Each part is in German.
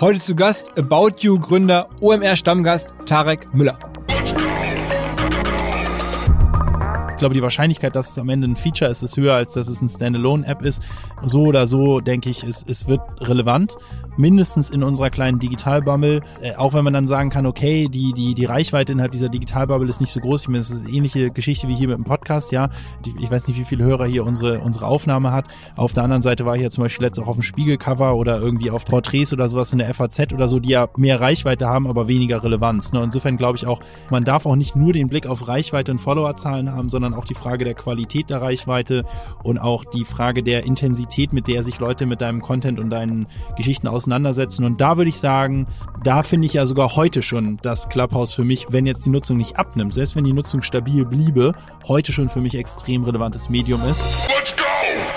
Heute zu Gast About You Gründer, OMR Stammgast Tarek Müller. Glaube, die Wahrscheinlichkeit, dass es am Ende ein Feature ist, ist höher, als dass es ein Standalone-App ist. So oder so, denke ich, es, es wird relevant. Mindestens in unserer kleinen Digitalbubble. Äh, auch wenn man dann sagen kann, okay, die, die, die Reichweite innerhalb dieser Digitalbubble ist nicht so groß. Ich meine, das ist eine ähnliche Geschichte wie hier mit dem Podcast, ja. Ich weiß nicht, wie viele Hörer hier unsere, unsere Aufnahme hat. Auf der anderen Seite war ich ja zum Beispiel letztes auch auf dem Spiegelcover oder irgendwie auf Porträts oder sowas in der FAZ oder so, die ja mehr Reichweite haben, aber weniger Relevanz. Ne? Insofern glaube ich auch, man darf auch nicht nur den Blick auf Reichweite und Followerzahlen haben, sondern sondern auch die Frage der Qualität der Reichweite und auch die Frage der Intensität, mit der sich Leute mit deinem Content und deinen Geschichten auseinandersetzen. Und da würde ich sagen, da finde ich ja sogar heute schon das Clubhouse für mich, wenn jetzt die Nutzung nicht abnimmt, selbst wenn die Nutzung stabil bliebe, heute schon für mich extrem relevantes Medium ist. Let's go!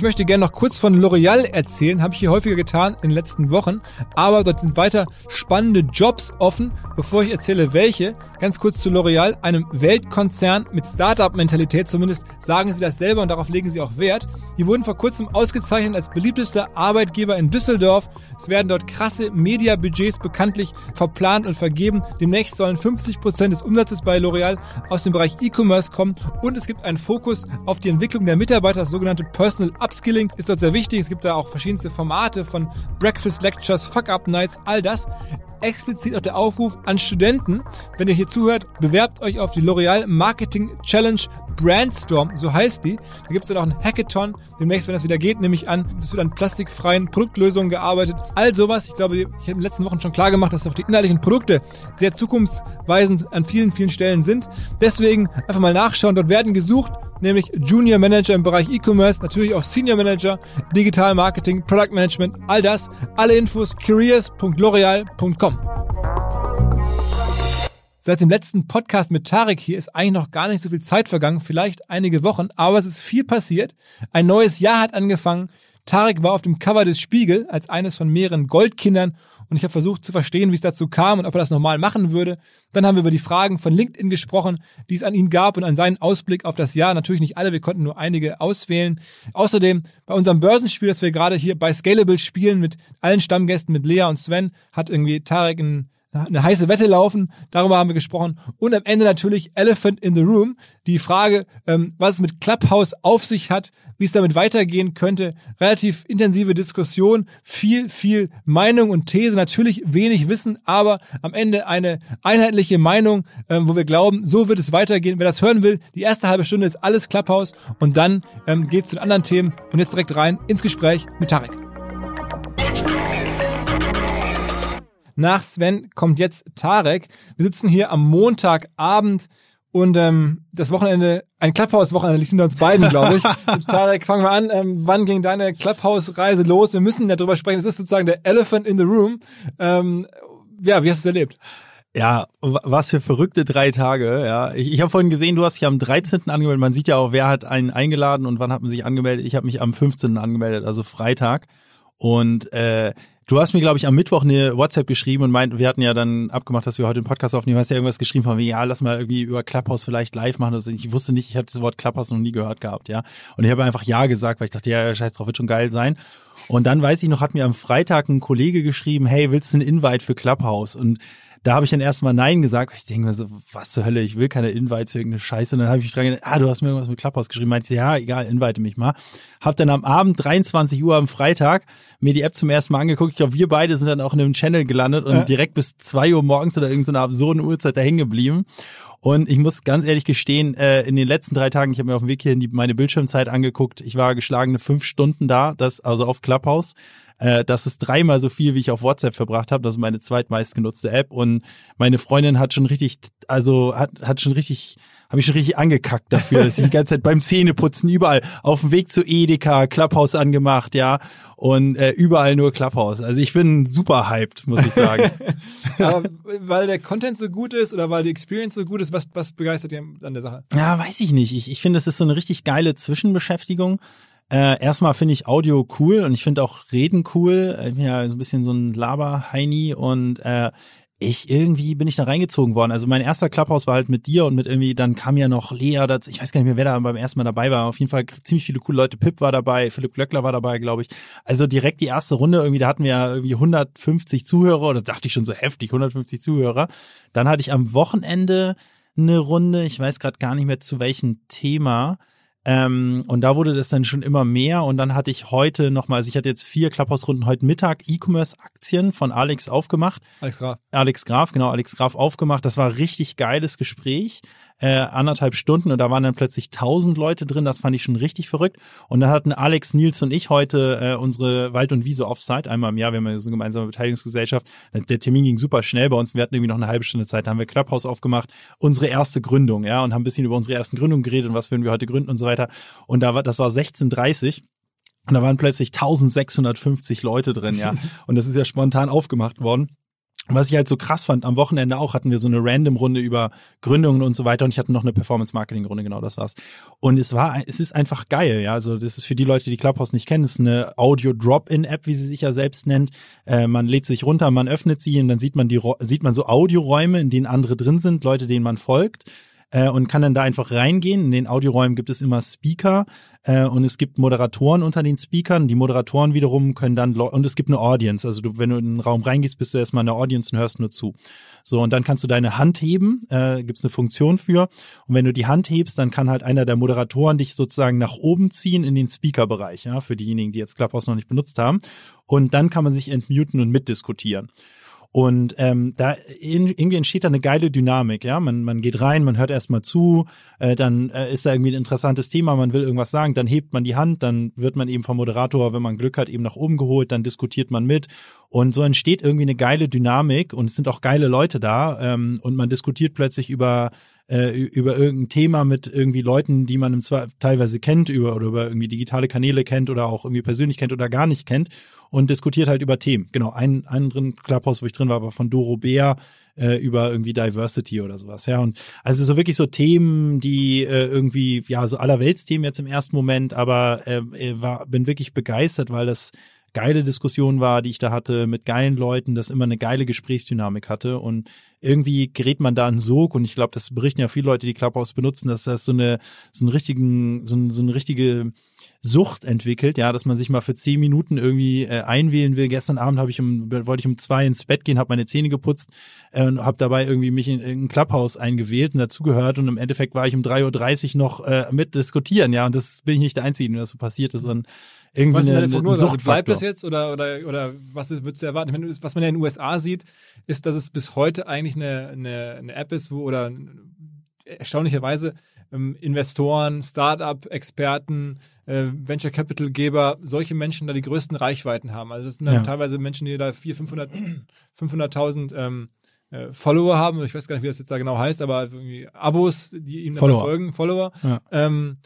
Ich möchte gerne noch kurz von L'Oreal erzählen, habe ich hier häufiger getan in den letzten Wochen, aber dort sind weiter spannende Jobs offen. Bevor ich erzähle, welche, ganz kurz zu L'Oreal, einem Weltkonzern mit Startup-Mentalität, zumindest sagen sie das selber und darauf legen sie auch Wert. Die wurden vor kurzem ausgezeichnet als beliebtester Arbeitgeber in Düsseldorf. Es werden dort krasse Media-Budgets bekanntlich verplant und vergeben. Demnächst sollen 50 Prozent des Umsatzes bei L'Oreal aus dem Bereich E-Commerce kommen und es gibt einen Fokus auf die Entwicklung der Mitarbeiter, das sogenannte Personal Upskilling ist dort sehr wichtig. Es gibt da auch verschiedenste Formate von Breakfast Lectures, Fuck-Up Nights, all das explizit auch der Aufruf an Studenten, wenn ihr hier zuhört, bewerbt euch auf die L'Oreal Marketing Challenge Brandstorm, so heißt die. Da gibt es dann auch ein Hackathon, demnächst, wenn das wieder geht, nehme ich an, es wird an plastikfreien Produktlösungen gearbeitet. All sowas, ich glaube, ich habe in den letzten Wochen schon klar gemacht, dass auch die inhaltlichen Produkte sehr zukunftsweisend an vielen, vielen Stellen sind. Deswegen einfach mal nachschauen, dort werden gesucht, nämlich Junior Manager im Bereich E-Commerce, natürlich auch Senior Manager, Digital Marketing, Product Management, all das. Alle Infos careers.l'oreal.com. Seit dem letzten Podcast mit Tarek hier ist eigentlich noch gar nicht so viel Zeit vergangen, vielleicht einige Wochen, aber es ist viel passiert. Ein neues Jahr hat angefangen. Tarek war auf dem Cover des Spiegel als eines von mehreren Goldkindern und ich habe versucht zu verstehen, wie es dazu kam und ob er das normal machen würde. Dann haben wir über die Fragen von LinkedIn gesprochen, die es an ihn gab und an seinen Ausblick auf das Jahr. Natürlich nicht alle, wir konnten nur einige auswählen. Außerdem bei unserem Börsenspiel, das wir gerade hier bei Scalable spielen mit allen Stammgästen, mit Lea und Sven, hat irgendwie Tarek ein eine heiße Wette laufen, darüber haben wir gesprochen. Und am Ende natürlich Elephant in the Room, die Frage, ähm, was es mit Clubhouse auf sich hat, wie es damit weitergehen könnte. Relativ intensive Diskussion, viel, viel Meinung und These, natürlich wenig Wissen, aber am Ende eine einheitliche Meinung, ähm, wo wir glauben, so wird es weitergehen. Wer das hören will, die erste halbe Stunde ist alles Clubhouse und dann ähm, geht es zu den anderen Themen und jetzt direkt rein ins Gespräch mit Tarek. Nach Sven kommt jetzt Tarek. Wir sitzen hier am Montagabend und ähm, das Wochenende, ein Clubhouse-Wochenende liegt hinter uns beiden, glaube ich. Tarek, fangen wir an. Ähm, wann ging deine Clubhouse-Reise los? Wir müssen darüber sprechen. Es ist sozusagen der Elephant in the Room. Ähm, ja, wie hast du es erlebt? Ja, was für verrückte drei Tage. Ja, ich, ich habe vorhin gesehen, du hast dich am 13. angemeldet. Man sieht ja auch, wer hat einen eingeladen und wann hat man sich angemeldet. Ich habe mich am 15. angemeldet, also Freitag. Und äh, Du hast mir, glaube ich, am Mittwoch eine WhatsApp geschrieben und meint, wir hatten ja dann abgemacht, dass wir heute den Podcast aufnehmen. Du hast ja irgendwas geschrieben von mir, ja, lass mal irgendwie über Clubhouse vielleicht live machen. Also ich wusste nicht, ich habe das Wort Clubhouse noch nie gehört gehabt, ja. Und ich habe einfach Ja gesagt, weil ich dachte, ja, scheiß drauf, wird schon geil sein. Und dann weiß ich noch, hat mir am Freitag ein Kollege geschrieben, hey, willst du einen Invite für Clubhouse? Und da habe ich dann erstmal Nein gesagt. Ich denke mir so, was zur Hölle, ich will keine Invites für irgendeine Scheiße. Und dann habe ich mich dran gedacht, ah, du hast mir irgendwas mit Clubhouse geschrieben. Meinte ja, egal, invite mich mal. Hab dann am Abend, 23 Uhr am Freitag, mir die App zum ersten Mal angeguckt. Ich glaube, wir beide sind dann auch in einem Channel gelandet und ja. direkt bis zwei Uhr morgens oder irgendeiner absurden Uhrzeit da hängen geblieben. Und ich muss ganz ehrlich gestehen, äh, in den letzten drei Tagen, ich habe mir auf dem Weg hierhin die, meine Bildschirmzeit angeguckt, ich war geschlagene fünf Stunden da, das also auf Clubhouse. Äh, das ist dreimal so viel, wie ich auf WhatsApp verbracht habe. Das ist meine zweitmeist genutzte App. Und meine Freundin hat schon richtig, also hat, hat schon richtig habe ich schon richtig angekackt dafür, dass ich die ganze Zeit beim Zähneputzen überall auf dem Weg zu Edeka, Clubhouse angemacht, ja, und äh, überall nur Clubhouse. Also ich bin super hyped, muss ich sagen. Aber weil der Content so gut ist oder weil die Experience so gut ist, was, was begeistert dir an der Sache? Ja, weiß ich nicht. Ich, ich finde, es ist so eine richtig geile Zwischenbeschäftigung. Äh, erstmal finde ich Audio cool und ich finde auch Reden cool. Ich bin ja so ein bisschen so ein Laber-Heini und äh, ich irgendwie bin ich da reingezogen worden. Also mein erster Clubhouse war halt mit dir und mit irgendwie, dann kam ja noch Lea, das, ich weiß gar nicht mehr, wer da beim ersten Mal dabei war. Auf jeden Fall ziemlich viele coole Leute. Pip war dabei, Philipp Glöckler war dabei, glaube ich. Also direkt die erste Runde, irgendwie, da hatten wir ja irgendwie 150 Zuhörer, oder dachte ich schon so heftig, 150 Zuhörer. Dann hatte ich am Wochenende eine Runde, ich weiß gerade gar nicht mehr zu welchem Thema. Ähm, und da wurde das dann schon immer mehr. Und dann hatte ich heute nochmal, also ich hatte jetzt vier Clubhouse-Runden heute Mittag E-Commerce-Aktien von Alex aufgemacht. Alex Graf. Alex Graf, genau, Alex Graf aufgemacht. Das war richtig geiles Gespräch äh, anderthalb Stunden und da waren dann plötzlich tausend Leute drin. Das fand ich schon richtig verrückt. Und dann hatten Alex, Nils und ich heute äh, unsere Wald- und Wiese Offsite einmal im Jahr. Wir haben ja so eine gemeinsame Beteiligungsgesellschaft. Der Termin ging super schnell bei uns. Wir hatten irgendwie noch eine halbe Stunde Zeit. Da haben wir Clubhouse aufgemacht. Unsere erste Gründung, ja, und haben ein bisschen über unsere ersten Gründungen geredet und was würden wir heute gründen und so weiter. Und da war, das war 16.30 und da waren plötzlich 1650 Leute drin, ja. Und das ist ja spontan aufgemacht worden. Was ich halt so krass fand, am Wochenende auch hatten wir so eine Random-Runde über Gründungen und so weiter und ich hatte noch eine Performance-Marketing-Runde, genau das war's. Und es war, es ist einfach geil, ja. Also das ist für die Leute, die Clubhouse nicht kennen, es ist eine Audio-Drop-In-App, wie sie sich ja selbst nennt. Äh, man lädt sich runter, man öffnet sie und dann sieht man die, sieht man so Audioräume, in denen andere drin sind, Leute, denen man folgt äh, und kann dann da einfach reingehen. In den Audioräumen gibt es immer Speaker äh, und es gibt Moderatoren unter den Speakern. Die Moderatoren wiederum können dann und es gibt eine Audience. Also du, wenn du in den Raum reingehst, bist du erstmal in der Audience und hörst nur zu. So und dann kannst du deine Hand heben. Äh, gibt es eine Funktion für. Und wenn du die Hand hebst, dann kann halt einer der Moderatoren dich sozusagen nach oben ziehen in den Speaker-Bereich. Ja, für diejenigen, die jetzt Clubhouse noch nicht benutzt haben. Und dann kann man sich entmuten und mitdiskutieren. Und ähm, da irgendwie entsteht da eine geile Dynamik, ja. Man, man geht rein, man hört erstmal zu, äh, dann äh, ist da irgendwie ein interessantes Thema, man will irgendwas sagen, dann hebt man die Hand, dann wird man eben vom Moderator, wenn man Glück hat, eben nach oben geholt, dann diskutiert man mit. Und so entsteht irgendwie eine geile Dynamik und es sind auch geile Leute da ähm, und man diskutiert plötzlich über äh, über irgendein Thema mit irgendwie Leuten, die man im Zwar teilweise kennt, über oder über irgendwie digitale Kanäle kennt oder auch irgendwie persönlich kennt oder gar nicht kennt und diskutiert halt über Themen. Genau, ein anderen Clubhouse, wo ich drin war, war von Doro Bär äh, über irgendwie Diversity oder sowas. Ja, und also so wirklich so Themen, die äh, irgendwie ja so allerweltsthemen jetzt im ersten Moment, aber äh, war bin wirklich begeistert, weil das geile Diskussion war, die ich da hatte mit geilen Leuten, das immer eine geile Gesprächsdynamik hatte. Und irgendwie gerät man da in Sog. Und ich glaube, das berichten ja viele Leute, die Clubhouse benutzen, dass das so eine so einen richtigen so, so eine richtige Sucht entwickelt, ja, dass man sich mal für zehn Minuten irgendwie äh, einwählen will. Gestern Abend habe ich um wollte ich um zwei ins Bett gehen, habe meine Zähne geputzt äh, und habe dabei irgendwie mich in, in ein Clubhouse eingewählt und dazugehört. Und im Endeffekt war ich um 3.30 Uhr noch äh, mit diskutieren, ja, und das bin ich nicht der Einzige, der das so passiert ist. Und irgendwie was eine, Prognose? eine Also bleibt das jetzt oder, oder, oder was würdest du erwarten? Meine, was man ja in den USA sieht, ist, dass es bis heute eigentlich eine, eine, eine App ist, wo oder erstaunlicherweise ähm, Investoren, Start-up-Experten, äh, Venture Capital-Geber, solche Menschen da die größten Reichweiten haben. Also das sind dann Ja. teilweise Menschen, die da 400, 500, 500.000 ähm, äh, Follower haben. Ich weiß gar nicht, wie das jetzt da genau heißt, aber irgendwie Abos, die ihm dann folgen, Follower. Ja. Ähm,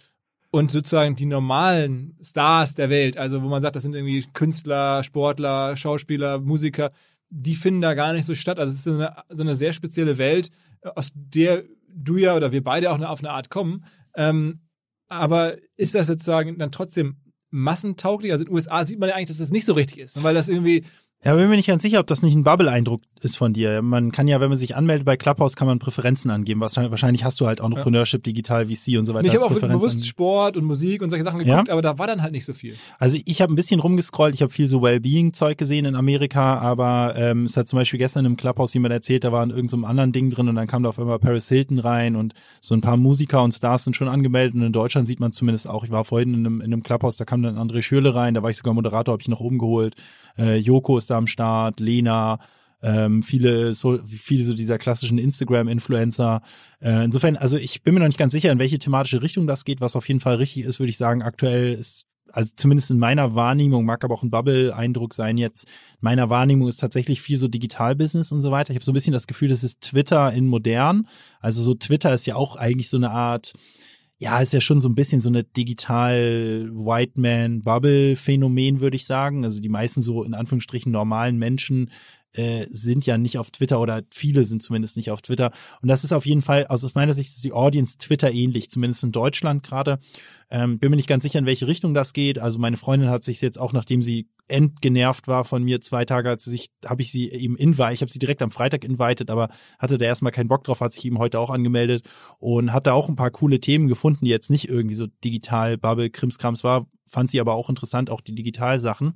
und sozusagen die normalen Stars der Welt, also wo man sagt, das sind irgendwie Künstler, Sportler, Schauspieler, Musiker, die finden da gar nicht so statt. Also es ist so eine, so eine sehr spezielle Welt, aus der du ja oder wir beide auch auf eine Art kommen. Ähm, aber ist das sozusagen dann trotzdem massentauglich? Also in den USA sieht man ja eigentlich, dass das nicht so richtig ist, weil das irgendwie Ja, bin mir nicht ganz sicher, ob das nicht ein Bubble-Eindruck ist von dir. Man kann ja, wenn man sich anmeldet bei Clubhouse, kann man Präferenzen angeben. Wahrscheinlich hast du halt Entrepreneurship, Digital, VC und so weiter. ich habe auch Präferenz bewusst angegeben. Sport und Musik und solche Sachen Ja? geguckt, aber da war dann halt nicht so viel. Also ich habe ein bisschen rumgescrollt, ich habe viel so Wellbeing-Zeug gesehen in Amerika, aber ähm, es hat zum Beispiel gestern im Clubhouse jemand erzählt, da war in irgendeinem so anderen Ding drin und dann kam da auf einmal Paris Hilton rein und so ein paar Musiker und Stars sind schon angemeldet und in Deutschland sieht man zumindest auch, ich war vorhin in einem, in einem Clubhouse, da kam dann André Schürle rein, da war ich sogar Moderator, habe ich noch oben geholt, äh, Joko ist da am Start, Lena, ähm, viele so viele so dieser klassischen Instagram-Influencer. Äh, insofern, also ich bin mir noch nicht ganz sicher, in welche thematische Richtung das geht. Was auf jeden Fall richtig ist, würde ich sagen, aktuell ist also zumindest in meiner Wahrnehmung, mag aber auch ein Bubble-Eindruck sein jetzt, meiner Wahrnehmung ist tatsächlich viel so Digital-Business und so weiter. Ich habe so ein bisschen das Gefühl, das ist Twitter in modern. Also so Twitter ist ja auch eigentlich so eine Art, ja, ist ja schon so ein bisschen so eine digital White Man Bubble Phänomen, würde ich sagen. Also die meisten so in Anführungsstrichen normalen Menschen äh, sind ja nicht auf Twitter oder viele sind zumindest nicht auf Twitter. Und das ist auf jeden Fall, also aus meiner Sicht ist die Audience Twitter ähnlich, zumindest in Deutschland gerade. Ähm, bin mir nicht ganz sicher, in welche Richtung das geht. Also meine Freundin hat sich jetzt auch, nachdem sie entgenervt war von mir zwei Tage, hat sie sich, habe ich sie eben invite, ich habe sie direkt am Freitag invited, aber hatte da erstmal keinen Bock drauf, hat sich eben heute auch angemeldet und hat da auch ein paar coole Themen gefunden, die jetzt nicht irgendwie so digital Bubble Krimskrams war, fand sie aber auch interessant, auch die Digitalsachen.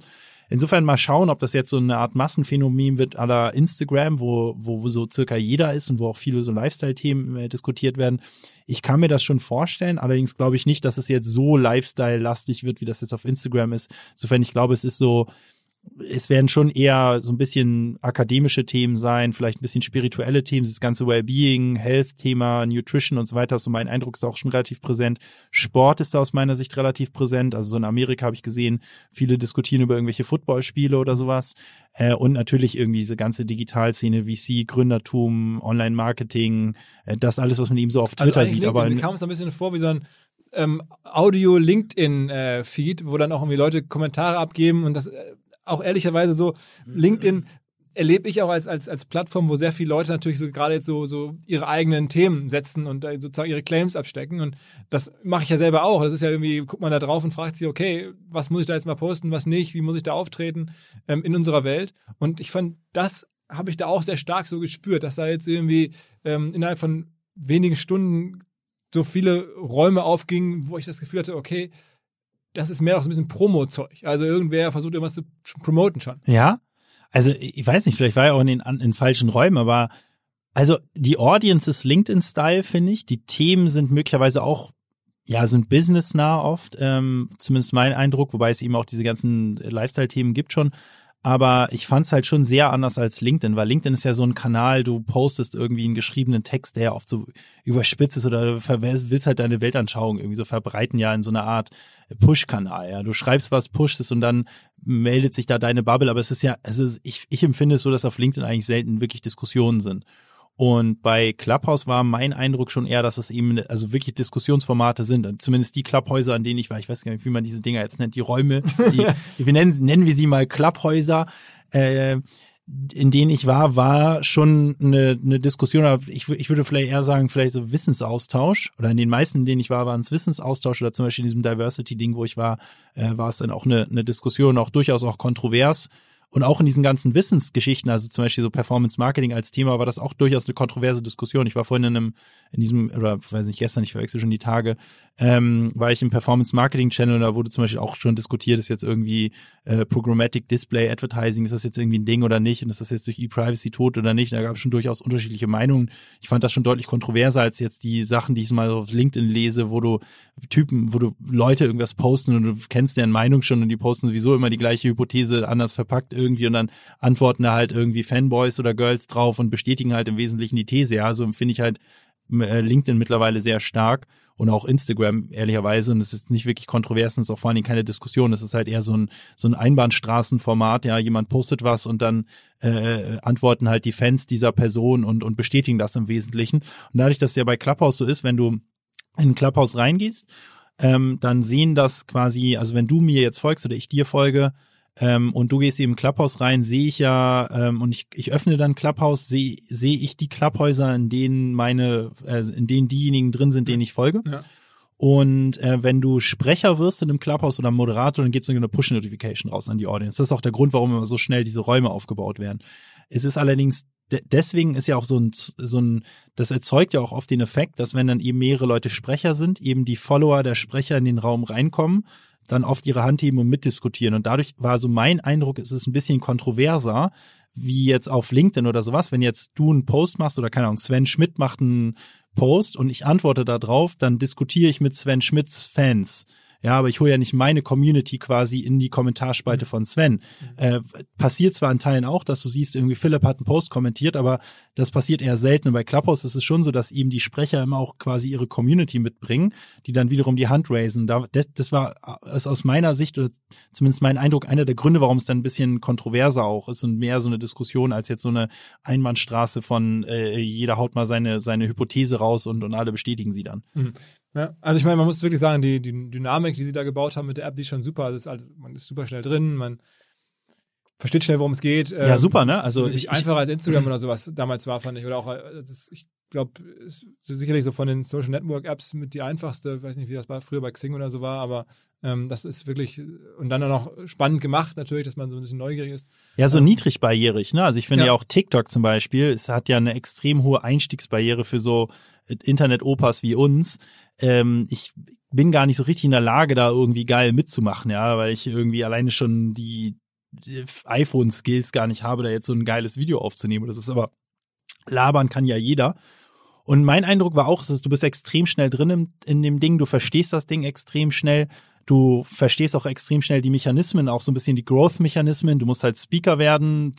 Insofern mal schauen, ob das jetzt so eine Art Massenphänomen wird la Instagram, wo, wo, wo so circa jeder ist und wo auch viele so Lifestyle-Themen äh, diskutiert werden. Ich kann mir das schon vorstellen, allerdings glaube ich nicht, dass es jetzt so Lifestyle-lastig wird, wie das jetzt auf Instagram ist. Insofern, ich glaube, es ist so, es werden schon eher so ein bisschen akademische Themen sein, vielleicht ein bisschen spirituelle Themen, das ganze Wellbeing, Health-Thema, Nutrition und so weiter. So mein Eindruck ist auch schon relativ präsent. Sport ist da aus meiner Sicht relativ präsent. Also so in Amerika habe ich gesehen, viele diskutieren über irgendwelche Footballspiele oder sowas. Äh, und natürlich irgendwie diese ganze Digitalszene, VC, Gründertum, Online-Marketing, äh, das alles, was man eben so auf Twitter also sieht. Aber mir kam es ein bisschen vor wie so ein ähm, Audio-LinkedIn-Feed, wo dann auch irgendwie Leute Kommentare abgeben und das äh, auch ehrlicherweise so, LinkedIn erlebe ich auch als, als, als Plattform, wo sehr viele Leute natürlich so gerade jetzt so, so ihre eigenen Themen setzen und sozusagen ihre Claims abstecken. Und das mache ich ja selber auch. Das ist ja irgendwie, guckt man da drauf und fragt sich, okay, was muss ich da jetzt mal posten, was nicht, wie muss ich da auftreten ähm, in unserer Welt? Und ich fand, das habe ich da auch sehr stark so gespürt, dass da jetzt irgendwie ähm, innerhalb von wenigen Stunden so viele Räume aufgingen, wo ich das Gefühl hatte, okay, das ist mehr auch so ein bisschen Promo-Zeug. Also irgendwer versucht irgendwas zu promoten schon. Ja, also ich weiß nicht, vielleicht war er auch in den, in falschen Räumen, aber also die Audience ist LinkedIn-Style, finde ich. Die Themen sind möglicherweise auch, ja, sind businessnah oft, ähm, zumindest mein Eindruck, wobei es eben auch diese ganzen Lifestyle-Themen gibt schon. Aber ich fand es halt schon sehr anders als LinkedIn, weil LinkedIn ist ja so ein Kanal, du postest irgendwie einen geschriebenen Text, der oft so überspitzt ist oder willst halt deine Weltanschauung irgendwie so verbreiten, ja, in so einer Art Push-Kanal. Ja. Du schreibst was, pushst es und dann meldet sich da deine Bubble, aber es ist ja, es ist, ich, ich empfinde es so, dass auf LinkedIn eigentlich selten wirklich Diskussionen sind. Und bei Clubhouse war mein Eindruck schon eher, dass es eben also wirklich Diskussionsformate sind. Zumindest die Clubhäuser, an denen ich war, ich weiß gar nicht, wie man diese Dinger jetzt nennt, die Räume, die, wir nennen, nennen wir sie mal Clubhäuser. Äh, in denen ich war, war schon eine, eine Diskussion, ich, ich würde vielleicht eher sagen, vielleicht so Wissensaustausch. Oder in den meisten, in denen ich war, waren es Wissensaustausch oder zum Beispiel in diesem Diversity-Ding, wo ich war, äh, war es dann auch eine, eine Diskussion, auch durchaus auch kontrovers und auch in diesen ganzen Wissensgeschichten, also zum Beispiel so Performance Marketing als Thema, war das auch durchaus eine kontroverse Diskussion. Ich war vorhin in einem, in diesem, oder weiß nicht, gestern, ich verwechsel schon die Tage, ähm, war ich im Performance Marketing Channel, da wurde zum Beispiel auch schon diskutiert, ist jetzt irgendwie äh, Programmatic Display Advertising, ist das jetzt irgendwie ein Ding oder nicht und ist das jetzt durch E-Privacy tot oder nicht? Da gab es schon durchaus unterschiedliche Meinungen. Ich fand das schon deutlich kontroverser als jetzt die Sachen, die ich mal auf LinkedIn lese, wo du Typen, wo du Leute irgendwas posten und du kennst deren Meinung schon und die posten sowieso immer die gleiche Hypothese anders verpackt irgendwie und dann antworten da halt irgendwie Fanboys oder Girls drauf und bestätigen halt im Wesentlichen die These. Ja, so finde ich halt äh, LinkedIn mittlerweile sehr stark und auch Instagram ehrlicherweise. Und es ist nicht wirklich kontrovers und es ist auch vor allen Dingen keine Diskussion, es ist halt eher so ein so ein Einbahnstraßenformat, ja, jemand postet was und dann äh, antworten halt die Fans dieser Person und und bestätigen das im Wesentlichen. Und dadurch, dass es ja bei Clubhouse so ist, wenn du in Clubhouse reingehst, ähm, dann sehen das quasi, also wenn du mir jetzt folgst oder ich dir folge, ähm, und du gehst eben Clubhouse rein, sehe ich ja, ähm, und ich, ich öffne dann Clubhouse, sehe seh ich die Clubhäuser, in denen meine, äh, in denen diejenigen drin sind, denen ich folge. Ja. Und äh, wenn du Sprecher wirst in einem Clubhouse oder Moderator, dann geht so eine Push-Notification raus an die Audience. Das ist auch der Grund, warum immer so schnell diese Räume aufgebaut werden. Es ist allerdings deswegen ist ja auch so ein, so ein, das erzeugt ja auch oft den Effekt, dass wenn dann eben mehrere Leute Sprecher sind, eben die Follower der Sprecher in den Raum reinkommen dann oft ihre Hand heben und mitdiskutieren. Und dadurch war so mein Eindruck, es ist ein bisschen kontroverser, wie jetzt auf LinkedIn oder sowas. Wenn jetzt du einen Post machst oder keine Ahnung, Sven Schmidt macht einen Post und ich antworte da drauf, dann diskutiere ich mit Sven Schmidts Fans. Ja, aber ich hole ja nicht meine Community quasi in die Kommentarspalte mhm. von Sven. Mhm. Äh, passiert zwar in Teilen auch, dass du siehst, irgendwie Philipp hat einen Post kommentiert, aber das passiert eher selten. Und bei Clubhouse ist es schon so, dass eben die Sprecher immer auch quasi ihre Community mitbringen, die dann wiederum die Hand raisen. Da, das, das war ist aus meiner Sicht oder zumindest mein Eindruck einer der Gründe, warum es dann ein bisschen kontroverser auch ist und mehr so eine Diskussion als jetzt so eine Einbahnstraße von äh, jeder haut mal seine seine Hypothese raus und und alle bestätigen sie dann. Mhm. Ja, also ich meine, man muss wirklich sagen, die, die Dynamik, die sie da gebaut haben mit der App, die ist schon super. Also ist alles, man ist super schnell drin, man versteht schnell, worum es geht. Ja, Ähm, super, ne? Also ich- einfacher als Instagram oder sowas damals war, fand ich. Oder auch, ist, ich glaube, ist sicherlich so von den Social Network Apps mit die einfachste. Ich weiß nicht, wie das war, früher bei Xing oder so war, aber ähm, das ist wirklich und dann auch noch spannend gemacht natürlich, dass man so ein bisschen neugierig ist. Ja, so niedrigbarrierig, ne? Also ich finde ja. Ja. auch TikTok zum Beispiel, es hat ja eine extrem hohe Einstiegsbarriere für so äh, Internet-Opas wie uns. Ähm, ich bin gar nicht so richtig in der Lage, da irgendwie geil mitzumachen, ja, weil ich irgendwie alleine schon die, die iPhone-Skills gar nicht habe, da jetzt so ein geiles Video aufzunehmen. Das ist aber labern kann ja jeder. Und mein Eindruck war auch, dass du bist extrem schnell drin in, in dem Ding, du verstehst das Ding extrem schnell, du verstehst auch extrem schnell die Mechanismen, auch so ein bisschen die Growth-Mechanismen. Du musst halt Speaker werden.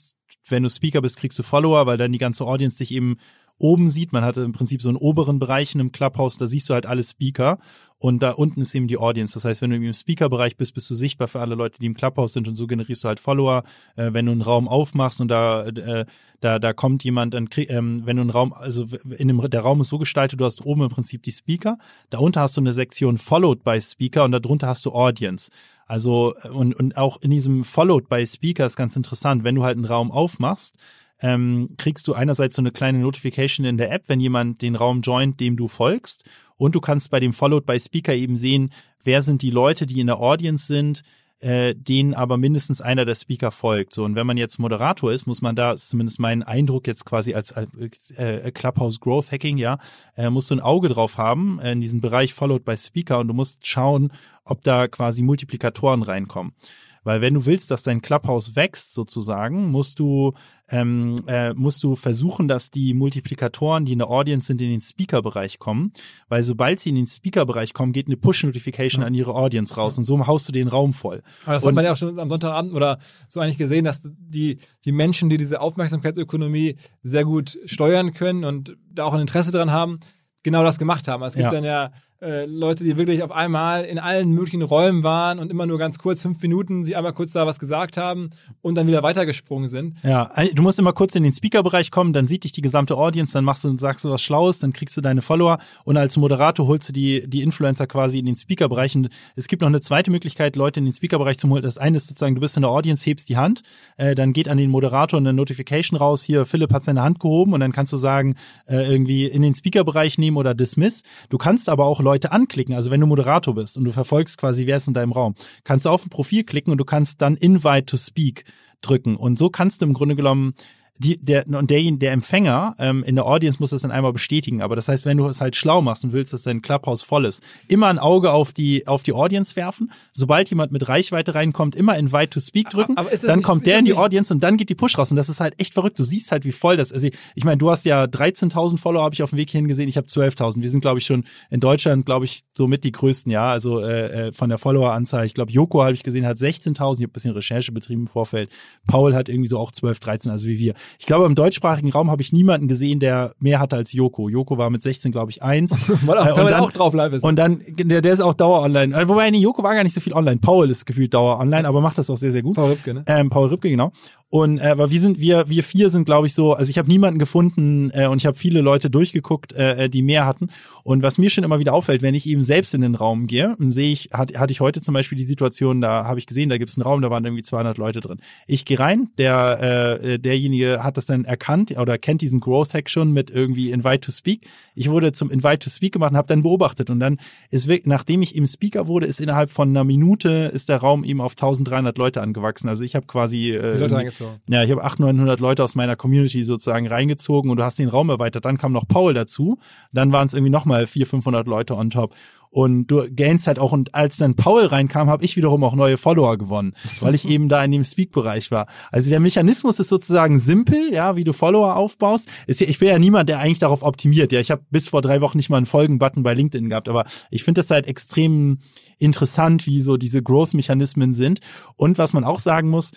Wenn du Speaker bist, kriegst du Follower, weil dann die ganze Audience dich eben oben sieht. Man hatte im Prinzip so einen oberen Bereich in einem Clubhouse, da siehst du halt alle Speaker und da unten ist eben die Audience. Das heißt, wenn du im Speaker-Bereich bist, bist du sichtbar für alle Leute, die im Clubhouse sind und so generierst du halt Follower. Äh, wenn du einen Raum aufmachst und da äh, da da kommt jemand, dann krieg, ähm, wenn du einen Raum, also in dem der Raum ist so gestaltet, du hast oben im Prinzip die Speaker, darunter hast du eine Sektion Followed by Speaker und darunter hast du Audience. Also und und auch in diesem Followed by Speaker ist ganz interessant, wenn du halt einen Raum aufmachst, ähm, kriegst du einerseits so eine kleine Notification in der App, wenn jemand den Raum joint, dem du folgst. Und du kannst bei dem Followed by Speaker eben sehen, wer sind die Leute, die in der Audience sind, äh, denen aber mindestens einer der Speaker folgt. So, und wenn man jetzt Moderator ist, muss man da, ist zumindest mein Eindruck jetzt quasi als äh, Clubhouse Growth Hacking, ja, äh, musst du ein Auge drauf haben äh, in diesem Bereich Followed by Speaker und du musst schauen, ob da quasi Multiplikatoren reinkommen. Weil wenn du willst, dass dein Clubhouse wächst sozusagen, musst du ähm, äh, musst du versuchen, dass die Multiplikatoren, die in der Audience sind, in den Speaker-Bereich kommen. Weil sobald sie in den Speaker-Bereich kommen, geht eine Push-Notification an ihre Audience raus und so haust du den Raum voll. Aber das Und- hat man ja auch schon am Sonntagabend oder so eigentlich gesehen, dass die, die Menschen, die diese Aufmerksamkeitsökonomie sehr gut steuern können und da auch ein Interesse dran haben, genau das gemacht haben. Es gibt Ja. dann ja äh, Leute, die wirklich auf einmal in allen möglichen Räumen waren und immer nur ganz kurz, fünf Minuten, sie einmal kurz da was gesagt haben und dann wieder weitergesprungen sind. Ja, du musst immer kurz in den Speaker-Bereich kommen, dann sieht dich die gesamte Audience, dann machst du, sagst du was Schlaues, dann kriegst du deine Follower und als Moderator holst du die, die Influencer quasi in den Speaker-Bereich. Und es gibt noch eine zweite Möglichkeit, Leute in den Speaker-Bereich zu holen. Das eine ist sozusagen, du bist in der Audience, hebst die Hand, äh, dann geht an den Moderator eine Notification raus, hier, Philipp hat seine Hand gehoben und dann kannst du sagen, äh, irgendwie in den Speaker-Bereich nehmen oder dismiss. Du kannst aber auch Leute anklicken, also wenn du Moderator bist und du verfolgst quasi, wer ist in deinem Raum, kannst du auf ein Profil klicken und du kannst dann Invite to Speak drücken. Und so kannst du im Grunde genommen die, der, und der, der Empfänger ähm, in der Audience muss das dann einmal bestätigen. Aber das heißt, wenn du es halt schlau machst und willst, dass dein Clubhouse voll ist, immer ein Auge auf die, auf die Audience werfen. Sobald jemand mit Reichweite reinkommt, immer Invite to Speak drücken. aber ist das dann nicht- kommt der in die Audience und dann geht die Push raus. Und das ist halt echt verrückt. Du siehst halt, wie voll das ist. Also ich meine, du hast ja 13.000 Follower, habe ich auf dem Weg hierhin gesehen. Ich habe 12.000. Wir sind, glaube ich, schon in Deutschland, glaube ich, somit die größten, ja. Also äh, äh, von der Follower-Anzahl. Ich glaube, Joko habe ich gesehen, hat 16.000. Ich habe ein bisschen Recherche betrieben im Vorfeld. Paul hat irgendwie so auch 12, 13, also wie wir. Ich glaube, im deutschsprachigen Raum habe ich niemanden gesehen, der mehr hatte als Joko. Joko war mit 16, glaube ich, eins. Weil auch, Äh, kann und man dann- auch drauf live ist. und dann, der, der ist auch Dauer online. Äh, Wobei, nee, Joko war gar nicht so viel online. Paul ist gefühlt Dauer online, aber macht das auch sehr, sehr gut. Paul Rübke, ne? Ähm, Paul Rübke, genau. Und äh, aber wir sind, wir, wir vier sind, glaube ich, so, also ich habe niemanden gefunden äh, und ich habe viele Leute durchgeguckt, äh, die mehr hatten. Und was mir schon immer wieder auffällt, wenn ich eben selbst in den Raum gehe, dann sehe ich, hat, hatte ich heute zum Beispiel die Situation, da habe ich gesehen, da gibt es einen Raum, da waren irgendwie 200 Leute drin. Ich gehe rein, der äh, derjenige hat das dann erkannt oder kennt diesen Growth Hack schon mit irgendwie Invite to Speak. Ich wurde zum Invite to Speak gemacht und habe dann beobachtet und dann ist nachdem ich eben Speaker wurde, ist innerhalb von einer Minute ist der Raum eben auf 1300 Leute angewachsen. Also ich habe quasi äh, Reingezogen. ja, ich habe 800, 900 Leute aus meiner Community sozusagen reingezogen und du hast den Raum erweitert. Dann kam noch Paul dazu. Dann waren es irgendwie nochmal 400, 500 Leute on top. Und du gainst halt auch, und als dann Paul reinkam, habe ich wiederum auch neue Follower gewonnen, weil ich eben da in dem Speak-Bereich war. Also der Mechanismus ist sozusagen simpel, ja, wie du Follower aufbaust. Ist ich bin ja niemand, der eigentlich darauf optimiert. Ja, ich habe bis vor drei Wochen nicht mal einen Folgen-Button bei LinkedIn gehabt, aber ich finde das halt extrem interessant, wie so diese Growth-Mechanismen sind. Und was man auch sagen muss,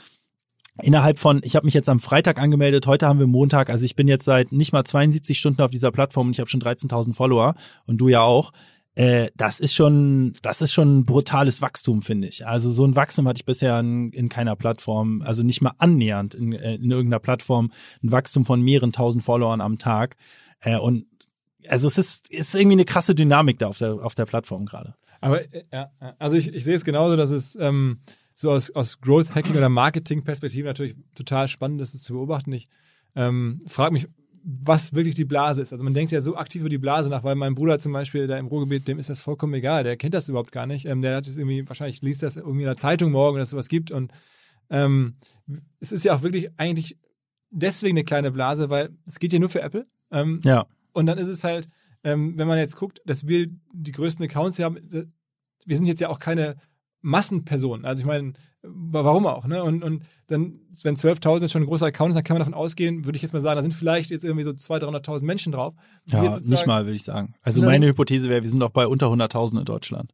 innerhalb von, ich habe mich jetzt am Freitag angemeldet, heute haben wir Montag, also ich bin jetzt seit nicht mal 72 Stunden auf dieser Plattform und ich habe schon 13.000 Follower und du ja auch. Äh, das ist schon, das ist schon ein brutales Wachstum, finde ich. Also so ein Wachstum hatte ich bisher in, in keiner Plattform, also nicht mal annähernd in, äh, in irgendeiner Plattform, ein Wachstum von mehreren tausend Followern am Tag. Äh, und also es ist, ist irgendwie eine krasse Dynamik da auf der, auf der Plattform gerade. Aber äh, ja, also ich, ich sehe es genauso, dass es ähm, so aus, aus Growth Hacking oder Marketing Perspektive natürlich total spannend, das zu beobachten. Ich ähm, frage mich, was wirklich die Blase ist. Also man denkt ja so aktiv über die Blase nach, weil mein Bruder zum Beispiel da im Ruhrgebiet, dem ist das vollkommen egal, der kennt das überhaupt gar nicht. Ähm, der hat es irgendwie, wahrscheinlich liest das irgendwie in der Zeitung morgen, dass es sowas gibt und ähm, es ist ja auch wirklich eigentlich deswegen eine kleine Blase, weil es geht ja nur für Apple. Ähm, Ja. und dann ist es halt, ähm, wenn man jetzt guckt, dass wir die größten Accounts hier haben, äh, wir sind jetzt ja auch keine Massenpersonen. Also ich meine, wa- warum auch, ne? Und, und dann, wenn 12.000 jetzt schon ein großer Account ist, dann kann man davon ausgehen, würde ich jetzt mal sagen, da sind vielleicht jetzt irgendwie so 200.000, 300.000 Menschen drauf. Ja, nicht mal, würde ich sagen. Also meine Hypothese wäre, wir sind doch bei unter 100.000 in Deutschland.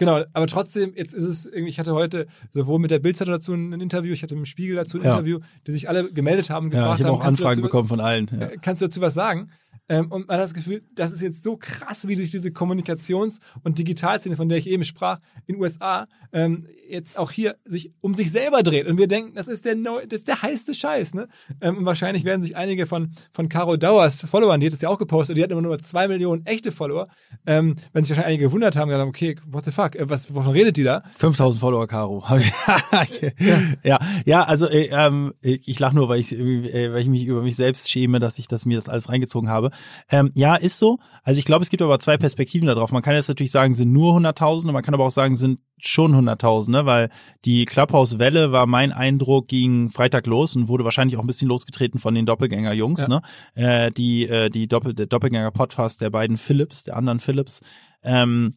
Genau, aber trotzdem, jetzt ist es irgendwie, ich hatte heute sowohl mit der Bildzeitung dazu ein Interview, ich hatte mit dem Spiegel dazu ein Ja. Interview, die sich alle gemeldet haben und Ja, gefragt ich habe haben, auch kannst du Anfragen dazu- bekommen von allen. Ja. Äh, Kannst du dazu was sagen? Ähm, und man hat das Gefühl, das ist jetzt so krass, wie sich diese Kommunikations- und Digitalszene, von der ich eben sprach, in den USA ähm, jetzt auch hier sich um sich selber dreht. Und wir denken, das ist der neu, das ist der heiße Scheiß. Ne? Ähm, und wahrscheinlich werden sich einige von, von Caro Dauers Followern, die hat das ja auch gepostet, die hat immer nur zwei Millionen echte Follower, ähm, wenn sich wahrscheinlich einige gewundert haben, gesagt haben, okay, what the fuck, äh, was, wovon redet die da? 5000 Follower, Caro. ja, ja, also äh, ähm, ich lache nur, weil ich, äh, weil ich mich über mich selbst schäme, dass ich das mir das alles reingezogen habe. Ähm, ja, ist so. Also ich glaube, es gibt aber zwei Perspektiven darauf. Man kann jetzt natürlich sagen, sind nur 100.000, man kann aber auch sagen, sind schon 100.000, ne? weil die Clubhouse-Welle war mein Eindruck, ging Freitag los und wurde wahrscheinlich auch ein bisschen losgetreten von den Doppelgänger-Jungs, Ja. ne? Äh, die, äh, die Doppel, der Doppelgänger-Podcast der beiden Philips, der anderen Philips ähm,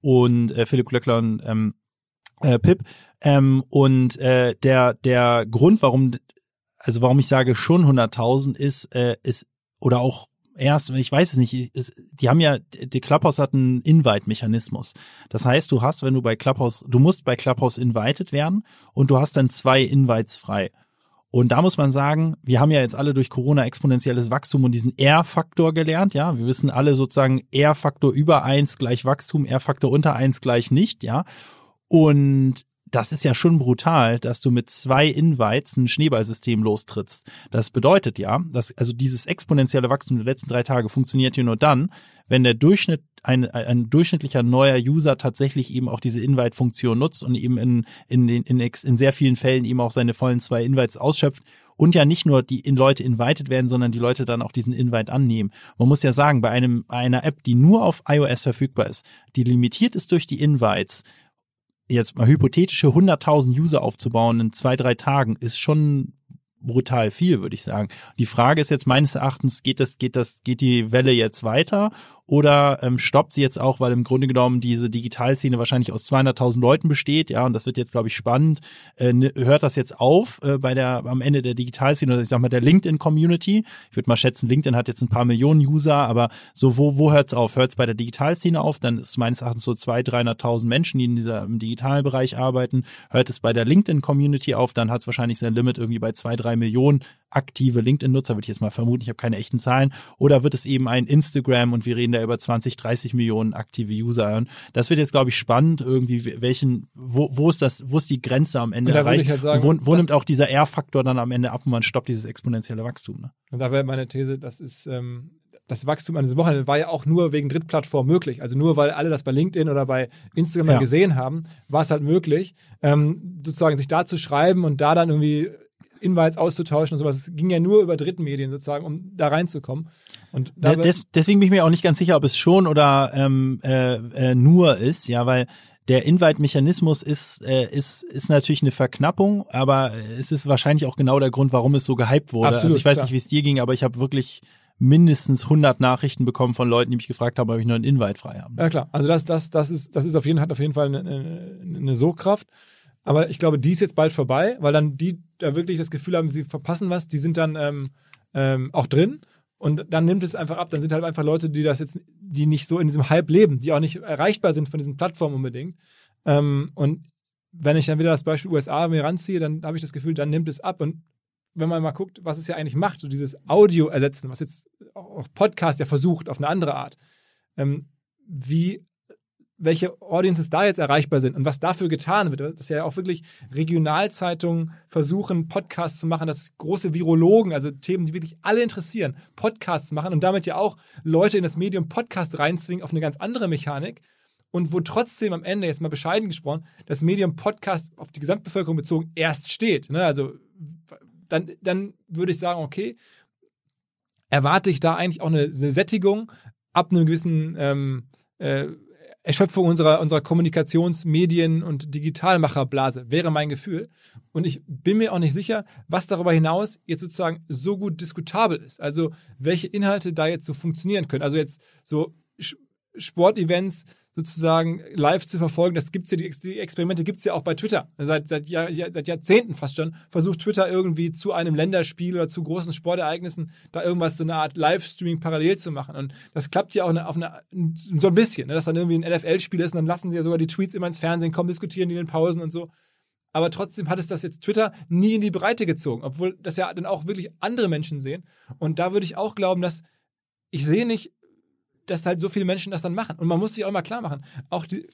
und äh, Philipp Glöckler und ähm, äh, Pip. Ähm, und äh, der der Grund, warum also warum ich sage schon 100.000 ist äh, ist oder auch erst, ich weiß es nicht, ist, die haben ja, die Clubhouse hat einen Invite-Mechanismus. Das heißt, du hast, wenn du bei Clubhouse, du musst bei Clubhouse invited werden und du hast dann zwei Invites frei. Und da muss man sagen, wir haben ja jetzt alle durch Corona exponentielles Wachstum und diesen R-Faktor gelernt, ja. Wir wissen alle sozusagen R-Faktor über eins gleich Wachstum, R-Faktor unter eins gleich nicht, ja. Und das ist ja schon brutal, dass du mit zwei Invites ein Schneeballsystem lostrittst. Das bedeutet ja, dass also dieses exponentielle Wachstum der letzten drei Tage funktioniert hier nur dann, wenn der Durchschnitt ein, ein durchschnittlicher neuer User tatsächlich eben auch diese Invite-Funktion nutzt und eben in, in, in, in, in sehr vielen Fällen eben auch seine vollen zwei Invites ausschöpft und ja nicht nur die Leute invited werden, sondern die Leute dann auch diesen Invite annehmen. Man muss ja sagen, bei einem, einer App, die nur auf iOS verfügbar ist, die limitiert ist durch die Invites, jetzt mal hypothetische 100.000 User aufzubauen in zwei, drei Tagen ist schon brutal viel, würde ich sagen. Die Frage ist jetzt meines Erachtens, geht das, geht das, geht die Welle jetzt weiter oder ähm, stoppt sie jetzt auch, weil im Grunde genommen diese Digitalszene wahrscheinlich aus 200.000 Leuten besteht, ja, und das wird jetzt, glaube ich, spannend. Äh, ne- hört das jetzt auf äh, bei der am Ende der Digitalszene oder ich sag mal der LinkedIn-Community? Ich würde mal schätzen, LinkedIn hat jetzt ein paar Millionen User, aber so wo wo hört's auf? Hört's bei der Digitalszene auf? Dann ist meines Erachtens so 200.000, 300.000 Menschen, die in dieser im digitalen Bereich arbeiten. Hört es bei der LinkedIn-Community auf? Dann hat's wahrscheinlich sein Limit irgendwie bei zwei, Millionen aktive LinkedIn-Nutzer, würde ich jetzt mal vermuten. Ich habe keine echten Zahlen. Oder wird es eben ein Instagram und wir reden da über 20, 30 Millionen aktive User. Und das wird jetzt, glaube ich, spannend, irgendwie, welchen, wo, wo ist das, wo ist die Grenze am Ende erreicht? ich halt sagen, wo wo nimmt auch dieser R-Faktor dann am Ende ab und man stoppt dieses exponentielle Wachstum? Ne? Und da wäre meine These, das ist ähm, das Wachstum an diesem Wochenende war ja auch nur wegen Drittplattform möglich. Also nur weil alle das bei LinkedIn oder bei Instagram Ja. gesehen haben, war es halt möglich, ähm, sozusagen sich da zu schreiben und da dann irgendwie Invites auszutauschen und sowas. Es ging ja nur über Drittmedien sozusagen, um da reinzukommen. Und da De- Des, deswegen bin ich mir auch nicht ganz sicher, ob es schon oder ähm, äh, äh, nur ist, ja, weil der Invite-Mechanismus ist, äh, ist, ist natürlich eine Verknappung, aber es ist wahrscheinlich auch genau der Grund, warum es so gehypt wurde. Absolut, also ich weiß klar. nicht, wie es dir ging, aber ich habe wirklich mindestens 100 Nachrichten bekommen von Leuten, die mich gefragt haben, ob ich noch einen Invite frei habe. Ja klar, also das, das, das ist, das ist auf jeden, hat auf jeden Fall eine, eine, eine Sogkraft. Aber ich glaube, die ist jetzt bald vorbei, weil dann die da wirklich das Gefühl haben, sie verpassen was, die sind dann ähm, ähm, auch drin und dann nimmt es einfach ab. Dann sind halt einfach Leute, die das jetzt, die nicht so in diesem Hype leben, die auch nicht erreichbar sind von diesen Plattformen unbedingt. Ähm, und wenn ich dann wieder das Beispiel USA mir ranziehe, dann habe ich das Gefühl, dann nimmt es ab. Und wenn man mal guckt, was es ja eigentlich macht, so dieses Audio ersetzen, was jetzt auch Podcast ja versucht auf eine andere Art, ähm, wie welche Audiences da jetzt erreichbar sind und was dafür getan wird. Dass ja auch wirklich Regionalzeitungen versuchen, Podcasts zu machen, dass große Virologen, also Themen, die wirklich alle interessieren, Podcasts machen und damit ja auch Leute in das Medium Podcast reinzwingen auf eine ganz andere Mechanik. und wo trotzdem am Ende, jetzt mal bescheiden gesprochen, das Medium Podcast auf die Gesamtbevölkerung bezogen erst steht. Ne? Also dann, dann würde ich sagen, okay, erwarte ich da eigentlich auch eine, eine Sättigung ab einem gewissen ähm, äh, Erschöpfung unserer, unserer Kommunikations-, Medien- und Digitalmacherblase, wäre mein Gefühl. Und ich bin mir auch nicht sicher, was darüber hinaus jetzt sozusagen so gut diskutabel ist. Also welche Inhalte da jetzt so funktionieren können. Also jetzt so Sportevents sozusagen live zu verfolgen. Das gibt's ja, die, Experimente gibt's ja auch bei Twitter. Seit, seit, seit Jahrzehnten fast schon versucht Twitter irgendwie zu einem Länderspiel oder zu großen Sportereignissen da irgendwas, so eine Art Livestreaming parallel zu machen. Und das klappt ja auch auf eine, so ein bisschen, ne? dass dann irgendwie ein NFL-Spiel ist und dann lassen sie ja sogar die Tweets immer ins Fernsehen kommen, diskutieren die in den Pausen und so. Aber trotzdem hat es das jetzt Twitter nie in die Breite gezogen, obwohl das ja dann auch wirklich andere Menschen sehen. Und da würde ich auch glauben, dass ich sehe nicht dass halt so viele Menschen das dann machen. Und man muss sich auch mal klar machen, auch die,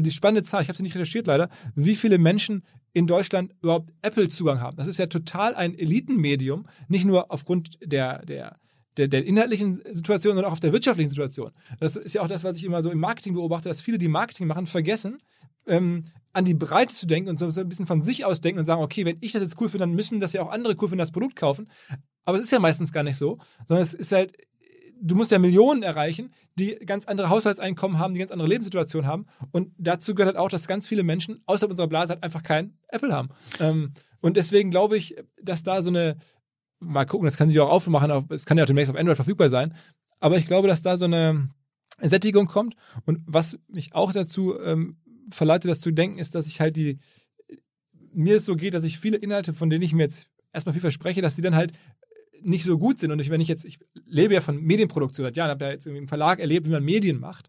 die spannende Zahl, ich habe sie nicht recherchiert leider, wie viele Menschen in Deutschland überhaupt Apple-Zugang haben. Das ist ja total ein Elitenmedium, nicht nur aufgrund der, der, der, der inhaltlichen Situation, sondern auch auf der wirtschaftlichen Situation. Das ist ja auch das, was ich immer so im Marketing beobachte, dass viele, die Marketing machen, vergessen, ähm, an die Breite zu denken und so ein bisschen von sich aus denken und sagen, okay, wenn ich das jetzt cool finde, dann müssen das ja auch andere cool finden, das Produkt kaufen. Aber es ist ja meistens gar nicht so, sondern es ist halt du musst ja Millionen erreichen, die ganz andere Haushaltseinkommen haben, die ganz andere Lebenssituationen haben. Und dazu gehört halt auch, dass ganz viele Menschen außerhalb unserer Blase halt einfach kein Apple haben. Ähm, und deswegen glaube ich, dass da so eine, mal gucken, das kann sich auch aufmachen, es kann ja auch demnächst auf Android verfügbar sein. Aber ich glaube, dass da so eine Sättigung kommt. Und was mich auch dazu ähm, verleitet, das zu denken, ist, dass ich halt die, mir es so geht, dass ich viele Inhalte, von denen ich mir jetzt erstmal viel verspreche, dass die dann halt nicht so gut sind. Und ich, wenn ich jetzt, ich lebe ja von Medienproduktion seit Jahren, habe ja jetzt im Verlag erlebt, wie man Medien macht.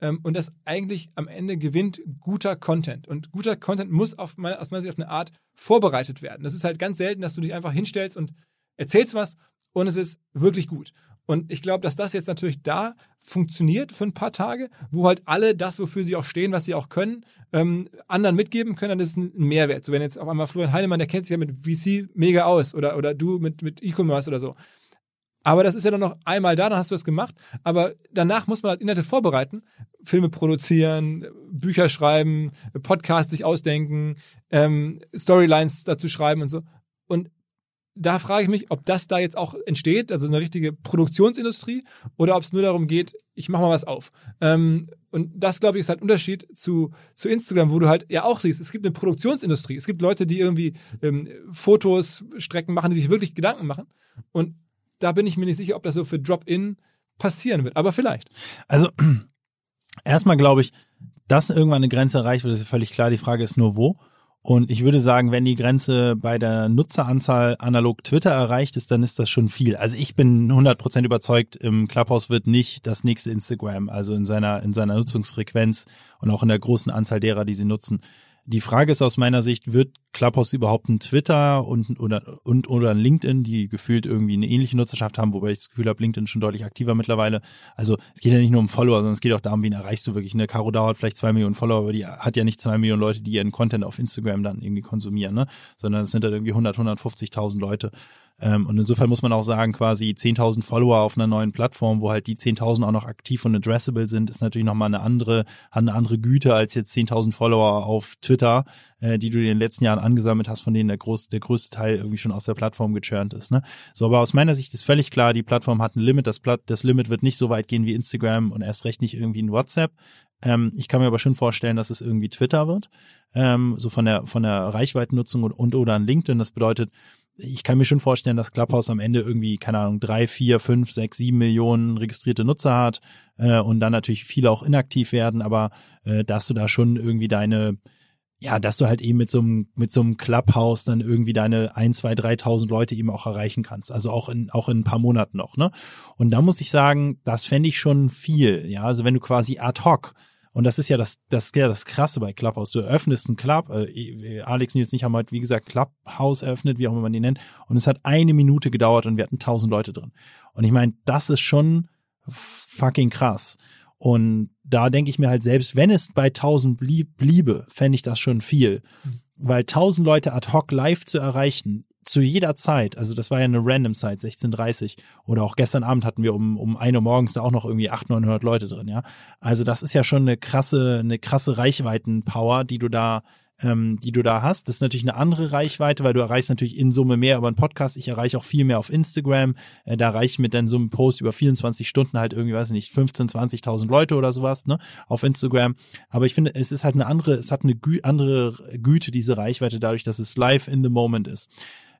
Ähm, und das eigentlich am Ende gewinnt guter Content. Und guter Content muss auf meine, aus meiner Sicht auf eine Art vorbereitet werden. Das ist halt ganz selten, dass du dich einfach hinstellst und erzählst was und es ist wirklich gut. Und ich glaube, dass das jetzt natürlich da funktioniert für ein paar Tage, wo halt alle das, wofür sie auch stehen, was sie auch können, ähm, anderen mitgeben können, dann ist es ein Mehrwert. So wenn jetzt auf einmal Florian Heinemann, der kennt sich ja mit VC mega aus oder, oder du mit, mit E-Commerce oder so. Aber das ist ja dann noch einmal da, dann hast du das gemacht. Aber danach muss man halt Inhalte vorbereiten, Filme produzieren, Bücher schreiben, Podcasts sich ausdenken, ähm, Storylines dazu schreiben und so. Und da frage ich mich, ob das da jetzt auch entsteht, also eine richtige Produktionsindustrie, oder ob es nur darum geht, ich mache mal was auf. Ähm, und das, glaube ich, ist halt ein Unterschied zu, zu Instagram, wo du halt ja auch siehst, es gibt eine Produktionsindustrie. Es gibt Leute, die irgendwie ähm, Fotos, Strecken machen, die sich wirklich Gedanken machen. Und da bin ich mir nicht sicher, ob das so für Drop-In passieren wird. Aber vielleicht. Also, erstmal glaube ich, dass irgendwann eine Grenze erreicht wird, ist ja völlig klar. Die Frage ist nur, wo. Und ich würde sagen, wenn die Grenze bei der Nutzeranzahl analog Twitter erreicht ist, dann ist das schon viel. Also ich bin 100% überzeugt, im Clubhouse wird nicht das nächste Instagram, also in seiner, in seiner Nutzungsfrequenz und auch in der großen Anzahl derer, die sie nutzen, die Frage ist aus meiner Sicht, wird Clubhouse überhaupt ein Twitter und oder und oder ein LinkedIn, die gefühlt irgendwie eine ähnliche Nutzerschaft haben, wobei ich das Gefühl habe, LinkedIn schon deutlich aktiver mittlerweile. Also es geht ja nicht nur um Follower, sondern es geht auch darum, wen erreichst du wirklich. Eine Caro dauert vielleicht zwei Millionen Follower, aber die hat ja nicht zwei Millionen Leute, die ihren Content auf Instagram dann irgendwie konsumieren, ne? Sondern es sind dann irgendwie 100, 150.000 Leute. Ähm, und insofern muss man auch sagen, quasi 10.000 Follower auf einer neuen Plattform, wo halt die 10.000 auch noch aktiv und addressable sind, ist natürlich nochmal eine andere, hat eine andere Güte als jetzt 10.000 Follower auf Twitter, äh, die du in den letzten Jahren angesammelt hast, von denen der, groß, der größte Teil irgendwie schon aus der Plattform gechurnt ist. Ne? So, aber aus meiner Sicht ist völlig klar, die Plattform hat ein Limit. Das, Platt, das Limit wird nicht so weit gehen wie Instagram und erst recht nicht irgendwie in WhatsApp. Ähm, ich kann mir aber schon vorstellen, dass es irgendwie Twitter wird, ähm, so von der von der Reichweitennutzung und, und oder an LinkedIn. Das bedeutet, ich kann mir schon vorstellen, dass Clubhouse am Ende irgendwie, keine Ahnung, drei, vier, fünf, sechs, sieben Millionen registrierte Nutzer hat äh, und dann natürlich viele auch inaktiv werden, aber äh, dass du da schon irgendwie deine ja, dass du halt eben mit so einem, mit so einem Clubhouse dann irgendwie deine ein, zwei, dreitausend Leute eben auch erreichen kannst. Also auch in, auch in ein paar Monaten noch, ne? Und da muss ich sagen, das fände ich schon viel. Ja, also wenn du quasi ad hoc und das ist ja das, das ja das Krasse bei Clubhouse. Du eröffnest einen Club, äh, Alex Nils und ich haben heute, wie gesagt, Clubhouse eröffnet, wie auch immer man die nennt. Und es hat eine Minute gedauert und wir hatten tausend Leute drin. Und ich meine, das ist schon fucking krass. Und da denke ich mir halt, selbst wenn es bei tausend blieb, bliebe, fände ich das schon viel. Weil tausend Leute ad hoc live zu erreichen, zu jeder Zeit, also das war ja eine random Zeit, 16.30 oder auch gestern Abend hatten wir um, um ein Uhr morgens da auch noch irgendwie 800, 900 Leute drin, ja. Also das ist ja schon eine krasse, eine krasse Reichweitenpower, die du da ähm, die du da hast. Das ist natürlich eine andere Reichweite, weil du erreichst natürlich in Summe mehr über einen Podcast. Ich erreiche auch viel mehr auf Instagram. Äh, da erreiche ich mit dann so einem Post über 24 Stunden halt irgendwie, weiß ich nicht, 15, 20.000 Leute oder sowas, ne, auf Instagram. Aber ich finde, es ist halt eine andere, es hat eine Gü andere Güte, diese Reichweite, dadurch, dass es live in the moment ist.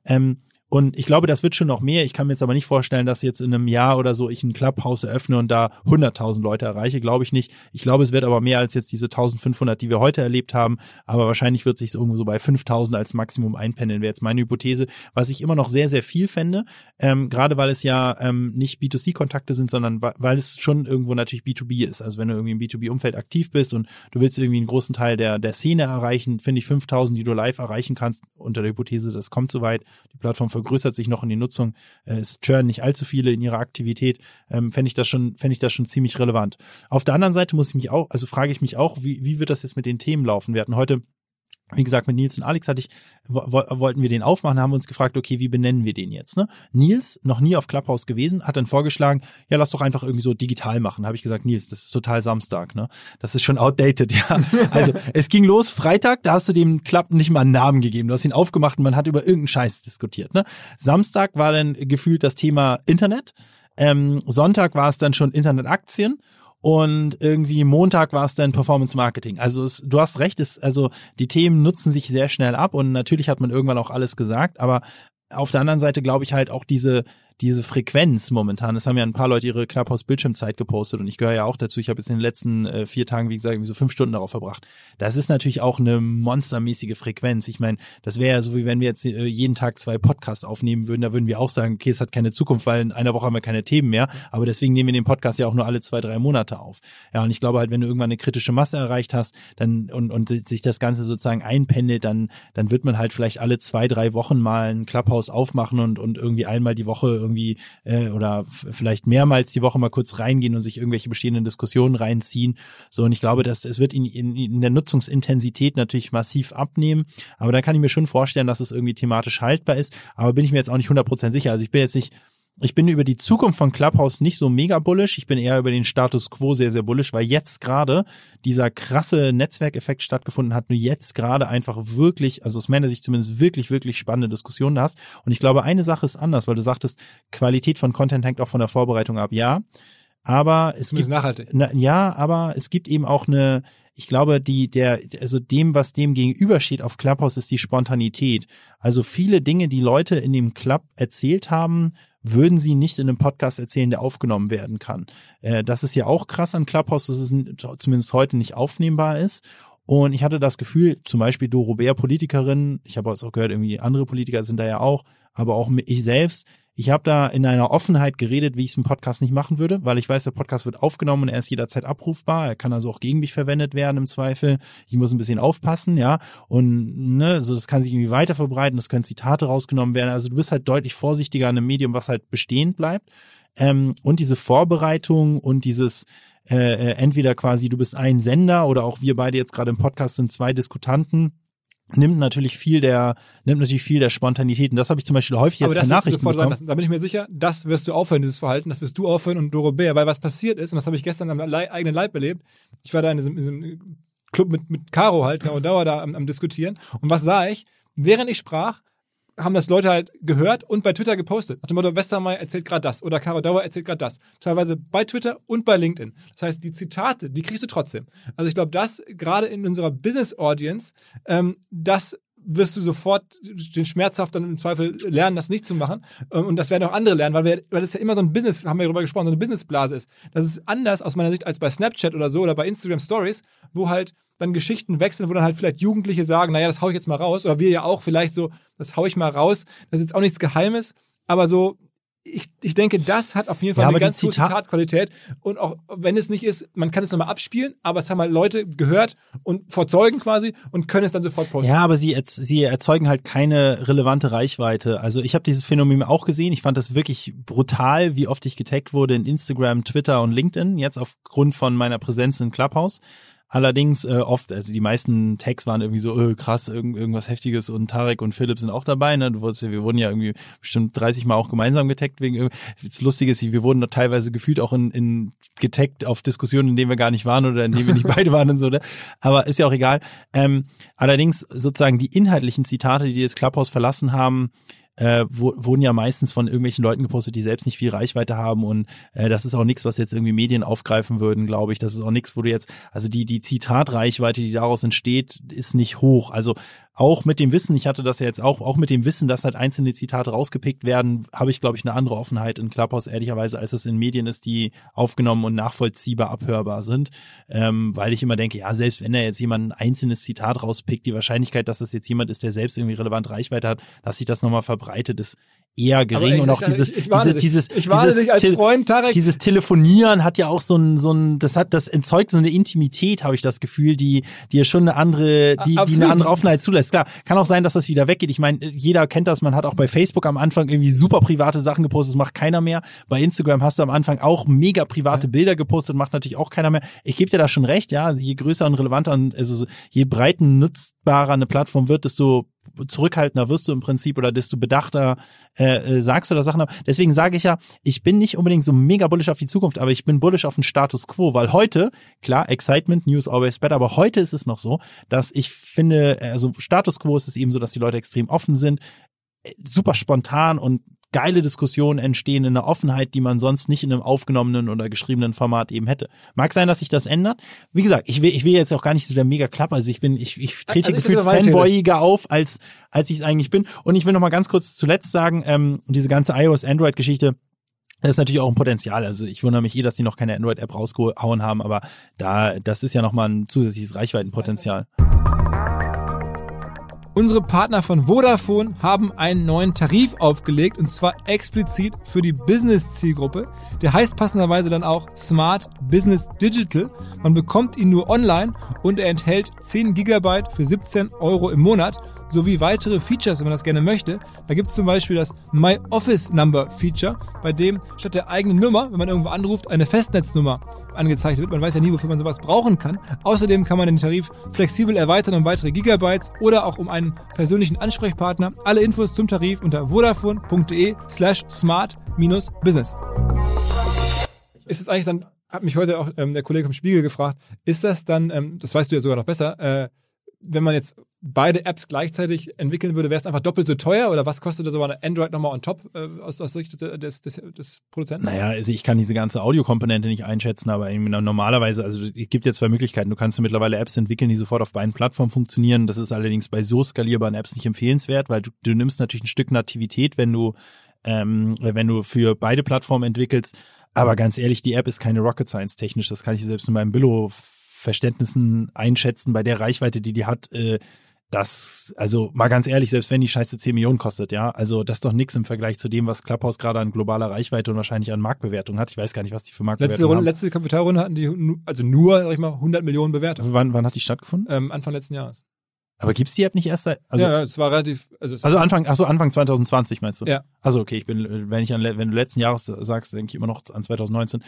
Ähm, und ich glaube, das wird schon noch mehr. Ich kann mir jetzt aber nicht vorstellen, dass jetzt in einem Jahr oder so ich ein Clubhouse eröffne und da 100.000 Leute erreiche. Glaube ich nicht. Ich glaube, es wird aber mehr als jetzt diese 1.500, die wir heute erlebt haben. Aber wahrscheinlich wird sich irgendwo so bei 5.000 als Maximum einpendeln, wäre jetzt meine Hypothese. Was ich immer noch sehr, sehr viel fände. Ähm, gerade weil es ja ähm, nicht B2C-Kontakte sind, sondern weil es schon irgendwo natürlich B2B ist. Also wenn du irgendwie im B2B-Umfeld aktiv bist und du willst irgendwie einen großen Teil der, der Szene erreichen, finde ich 5.000, die du live erreichen kannst, unter der Hypothese, das kommt soweit. Die Plattform vergrößert sich noch in die Nutzung, äh, es churn nicht allzu viele in ihrer Aktivität, ähm, fände ich das schon, fände ich das schon ziemlich relevant. Auf der anderen Seite muss ich mich auch, also frage ich mich auch, wie, wie wird das jetzt mit den Themen laufen? Wir hatten heute wie gesagt, mit Nils und Alex hatte ich, wollten wir den aufmachen, haben uns gefragt, okay, wie benennen wir den jetzt? Ne? Nils, noch nie auf Clubhouse gewesen, hat dann vorgeschlagen, ja, lass doch einfach irgendwie so digital machen. Habe ich gesagt, Nils, das ist total Samstag, ne? Das ist schon outdated, ja. Also es ging los, Freitag, da hast du dem Club nicht mal einen Namen gegeben. Du hast ihn aufgemacht und man hat über irgendeinen Scheiß diskutiert. Ne? Samstag war dann gefühlt das Thema Internet. Ähm, Sonntag war es dann schon Internetaktien und irgendwie Montag war es dann Performance Marketing. Also es, du hast recht, es, also die Themen nutzen sich sehr schnell ab und natürlich hat man irgendwann auch alles gesagt, aber auf der anderen Seite glaube ich halt auch diese diese Frequenz momentan, das haben ja ein paar Leute ihre Clubhouse Bildschirmzeit gepostet und ich gehöre ja auch dazu. Ich habe jetzt in den letzten äh, vier Tagen, wie gesagt, so fünf Stunden darauf verbracht. Das ist natürlich auch eine monstermäßige Frequenz. Ich meine, das wäre ja so, wie wenn wir jetzt äh, jeden Tag zwei Podcasts aufnehmen würden. Da würden wir auch sagen, okay, es hat keine Zukunft, weil in einer Woche haben wir keine Themen mehr. Aber deswegen nehmen wir den Podcast ja auch nur alle zwei, drei Monate auf. Ja, und ich glaube halt, wenn du irgendwann eine kritische Masse erreicht hast, dann und, und sich das Ganze sozusagen einpendelt, dann, dann wird man halt vielleicht alle zwei, drei Wochen mal ein Clubhouse aufmachen und, und irgendwie einmal die Woche irgendwie äh, oder vielleicht mehrmals die Woche mal kurz reingehen und sich irgendwelche bestehenden Diskussionen reinziehen. So, und ich glaube, dass es wird in, in, in der Nutzungsintensität natürlich massiv abnehmen. Aber da kann ich mir schon vorstellen, dass es irgendwie thematisch haltbar ist. Aber bin ich mir jetzt auch nicht 100% sicher. Also ich bin jetzt nicht ich bin über die Zukunft von Clubhouse nicht so mega bullish. Ich bin eher über den Status quo sehr, sehr bullish, weil jetzt gerade dieser krasse Netzwerkeffekt stattgefunden hat, nur jetzt gerade einfach wirklich, also aus meiner Sicht zumindest wirklich, wirklich spannende Diskussionen hast. Und ich glaube, eine Sache ist anders, weil du sagtest, Qualität von Content hängt auch von der Vorbereitung ab. Ja. Aber es gibt, nachhaltig. Na, ja, aber es gibt eben auch eine, ich glaube, die, der, also dem, was dem gegenübersteht auf Clubhouse, ist die Spontanität. Also viele Dinge, die Leute in dem Club erzählt haben, würden sie nicht in einem Podcast erzählen, der aufgenommen werden kann. Äh, das ist ja auch krass an Clubhouse, dass es zumindest heute nicht aufnehmbar ist. Und ich hatte das Gefühl, zum Beispiel Doro Bär, Politikerin, ich habe auch gehört, irgendwie andere Politiker sind da ja auch, aber auch ich selbst, ich habe da in einer Offenheit geredet, wie ich es im Podcast nicht machen würde, weil ich weiß, der Podcast wird aufgenommen und er ist jederzeit abrufbar. Er kann also auch gegen mich verwendet werden im Zweifel. Ich muss ein bisschen aufpassen, ja. Und ne, so das kann sich irgendwie weiter verbreiten, das können Zitate rausgenommen werden. Also du bist halt deutlich vorsichtiger an einem Medium, was halt bestehen bleibt. Ähm, und diese Vorbereitung und dieses äh, äh entweder quasi du bist ein Sender oder auch wir beide jetzt gerade im Podcast sind zwei Diskutanten nimmt natürlich viel der nimmt natürlich viel der Spontanität und das habe ich zum Beispiel häufig jetzt per Nachrichten bekommen. Sagen, da bin ich mir sicher, das wirst du aufhören, dieses Verhalten, das wirst du aufhören und Doro Bär, weil was passiert ist und das habe ich gestern am eigenen Leib erlebt. Ich war da in diesem, in diesem Club mit mit Caro halt, Caro Dauer da am, am diskutieren und was sah ich? Während ich sprach, haben das Leute halt gehört und bei Twitter gepostet. Nach dem Motto, Westermeier erzählt gerade das oder Caro Dauer erzählt gerade das. Teilweise bei Twitter und bei LinkedIn. Das heißt, die Zitate, die kriegst du trotzdem. Also ich glaube, das gerade in unserer Business Audience, ähm, das wirst du sofort den schmerzhaft im Zweifel lernen, das nicht zu machen. Ähm, und das werden auch andere lernen, weil, wir, weil das ja immer so ein Business, haben wir darüber gesprochen, so eine Businessblase ist. Das ist anders aus meiner Sicht als bei Snapchat oder so oder bei Instagram Stories, wo halt dann Geschichten wechseln, wo dann halt vielleicht Jugendliche sagen, naja, das hau ich jetzt mal raus. Oder wir ja auch vielleicht so, das hau ich mal raus. Das ist jetzt auch nichts Geheimes, aber so ich, ich denke, das hat auf jeden Fall ja, eine ganz gute Zitatqualität. Und auch wenn es nicht ist, man kann es nochmal abspielen, aber es haben halt Leute gehört und verzeugen quasi und können es dann sofort posten. Ja, aber sie, sie erzeugen halt keine relevante Reichweite. Also ich habe dieses Phänomen auch gesehen. Ich fand das wirklich brutal, wie oft ich getaggt wurde in Instagram, Twitter und LinkedIn, jetzt aufgrund von meiner Präsenz in Clubhouse. Allerdings äh, oft, also die meisten Tags waren irgendwie so, äh, krass, irgend, irgendwas Heftiges und Tarek und Philipp sind auch dabei. Ne? Du wusstest, wir wurden ja irgendwie bestimmt 30 Mal auch gemeinsam getaggt wegen das Lustige ist, wir wurden teilweise gefühlt auch in, in getaggt auf Diskussionen, in denen wir gar nicht waren oder in denen wir nicht beide waren und so. Ne? Aber ist ja auch egal. Ähm, allerdings sozusagen die inhaltlichen Zitate, die das Clubhouse verlassen haben, äh, wo, wurden ja meistens von irgendwelchen Leuten gepostet, die selbst nicht viel Reichweite haben und äh, das ist auch nichts, was jetzt irgendwie Medien aufgreifen würden, glaube ich. Das ist auch nichts, wo du jetzt, also die, die Zitatreichweite, die daraus entsteht, ist nicht hoch. Also auch mit dem Wissen, ich hatte das ja jetzt auch, auch mit dem Wissen, dass halt einzelne Zitate rausgepickt werden, habe ich, glaube ich, eine andere Offenheit in Clubhouse, ehrlicherweise, als es in Medien ist, die aufgenommen und nachvollziehbar abhörbar sind. Ähm, weil ich immer denke, ja, selbst wenn er jetzt jemand ein einzelnes Zitat rauspickt, die Wahrscheinlichkeit, dass das jetzt jemand ist, der selbst irgendwie relevant Reichweite hat, dass sich das nochmal verbreitet, ist eher gering ich, und auch ich, dieses, ich, diese, dieses, ich dieses, dich als Freund, Tarek. dieses Telefonieren hat ja auch so ein, so ein, das hat, das entzeugt so eine Intimität, habe ich das Gefühl, die, die ja schon eine andere, die, die eine andere Offenheit zulässt. Klar, kann auch sein, dass das wieder weggeht. Ich meine, jeder kennt das, man hat auch bei Facebook am Anfang irgendwie super private Sachen gepostet, das macht keiner mehr. Bei Instagram hast du am Anfang auch mega private Bilder gepostet, macht natürlich auch keiner mehr. Ich gebe dir da schon recht, ja, je größer und relevanter und also je breiten nutzbarer eine Plattform wird, desto zurückhaltender wirst du im Prinzip oder desto bedachter äh, äh, sagst du da Sachen. Deswegen sage ich ja, ich bin nicht unbedingt so mega bullish auf die Zukunft, aber ich bin bullish auf den Status quo, weil heute, klar, Excitement, News always better, aber heute ist es noch so, dass ich finde, also Status quo ist es eben so, dass die Leute extrem offen sind, äh, super spontan und geile Diskussionen entstehen in einer Offenheit, die man sonst nicht in einem aufgenommenen oder geschriebenen Format eben hätte. Mag sein, dass sich das ändert. Wie gesagt, ich will, ich will jetzt auch gar nicht so der mega Klapper. Also ich bin, ich, ich trete also gefühlt fanboyiger auf, als, als ich es eigentlich bin. Und ich will noch mal ganz kurz zuletzt sagen, ähm, diese ganze iOS-Android-Geschichte, das ist natürlich auch ein Potenzial. Also ich wundere mich eh, dass die noch keine Android-App rausgehauen haben, aber da, das ist ja nochmal ein zusätzliches Reichweitenpotenzial. Unsere Partner von Vodafone haben einen neuen Tarif aufgelegt und zwar explizit für die Business-Zielgruppe. Der heißt passenderweise dann auch Smart Business Digital. Man bekommt ihn nur online und er enthält 10 Gigabyte für 17 Euro im Monat sowie weitere Features, wenn man das gerne möchte. Da gibt es zum Beispiel das My Office Number Feature, bei dem statt der eigenen Nummer, wenn man irgendwo anruft, eine Festnetznummer angezeigt wird. Man weiß ja nie, wofür man sowas brauchen kann. Außerdem kann man den Tarif flexibel erweitern um weitere Gigabytes oder auch um einen persönlichen Ansprechpartner. Alle Infos zum Tarif unter vodafone.de slash smart-business. Ist es eigentlich dann hat mich heute auch ähm, der Kollege vom Spiegel gefragt, ist das dann, ähm, das weißt du ja sogar noch besser, äh, wenn man jetzt beide Apps gleichzeitig entwickeln würde, wäre es einfach doppelt so teuer oder was kostet so eine Android nochmal on top äh, aus, aus Sicht des, des, des Produzenten? Naja, also ich kann diese ganze Audiokomponente nicht einschätzen, aber normalerweise, also es gibt ja zwei Möglichkeiten. Du kannst mittlerweile Apps entwickeln, die sofort auf beiden Plattformen funktionieren. Das ist allerdings bei so skalierbaren Apps nicht empfehlenswert, weil du, du nimmst natürlich ein Stück Nativität, wenn du ähm, wenn du für beide Plattformen entwickelst. Aber ganz ehrlich, die App ist keine Rocket Science technisch. Das kann ich selbst in meinem Billo Verständnissen einschätzen bei der Reichweite, die die hat. Äh, das, also mal ganz ehrlich, selbst wenn die Scheiße 10 Millionen kostet, ja, also das ist doch nichts im Vergleich zu dem, was Clubhouse gerade an globaler Reichweite und wahrscheinlich an Marktbewertung hat. Ich weiß gar nicht, was die für Marktbewertung letzte Runde, haben. Letzte Kapitalrunde hatten die, also nur, sag ich mal, 100 Millionen Bewertungen. Wann, wann hat die stattgefunden? Ähm, Anfang letzten Jahres. Aber gibt's die App nicht erst seit, also, ja, es war relativ, also, also Anfang, ach so, Anfang 2020 meinst du? Ja. Also okay, ich bin, wenn ich an, wenn du letzten Jahres sagst, denke ich immer noch an 2019.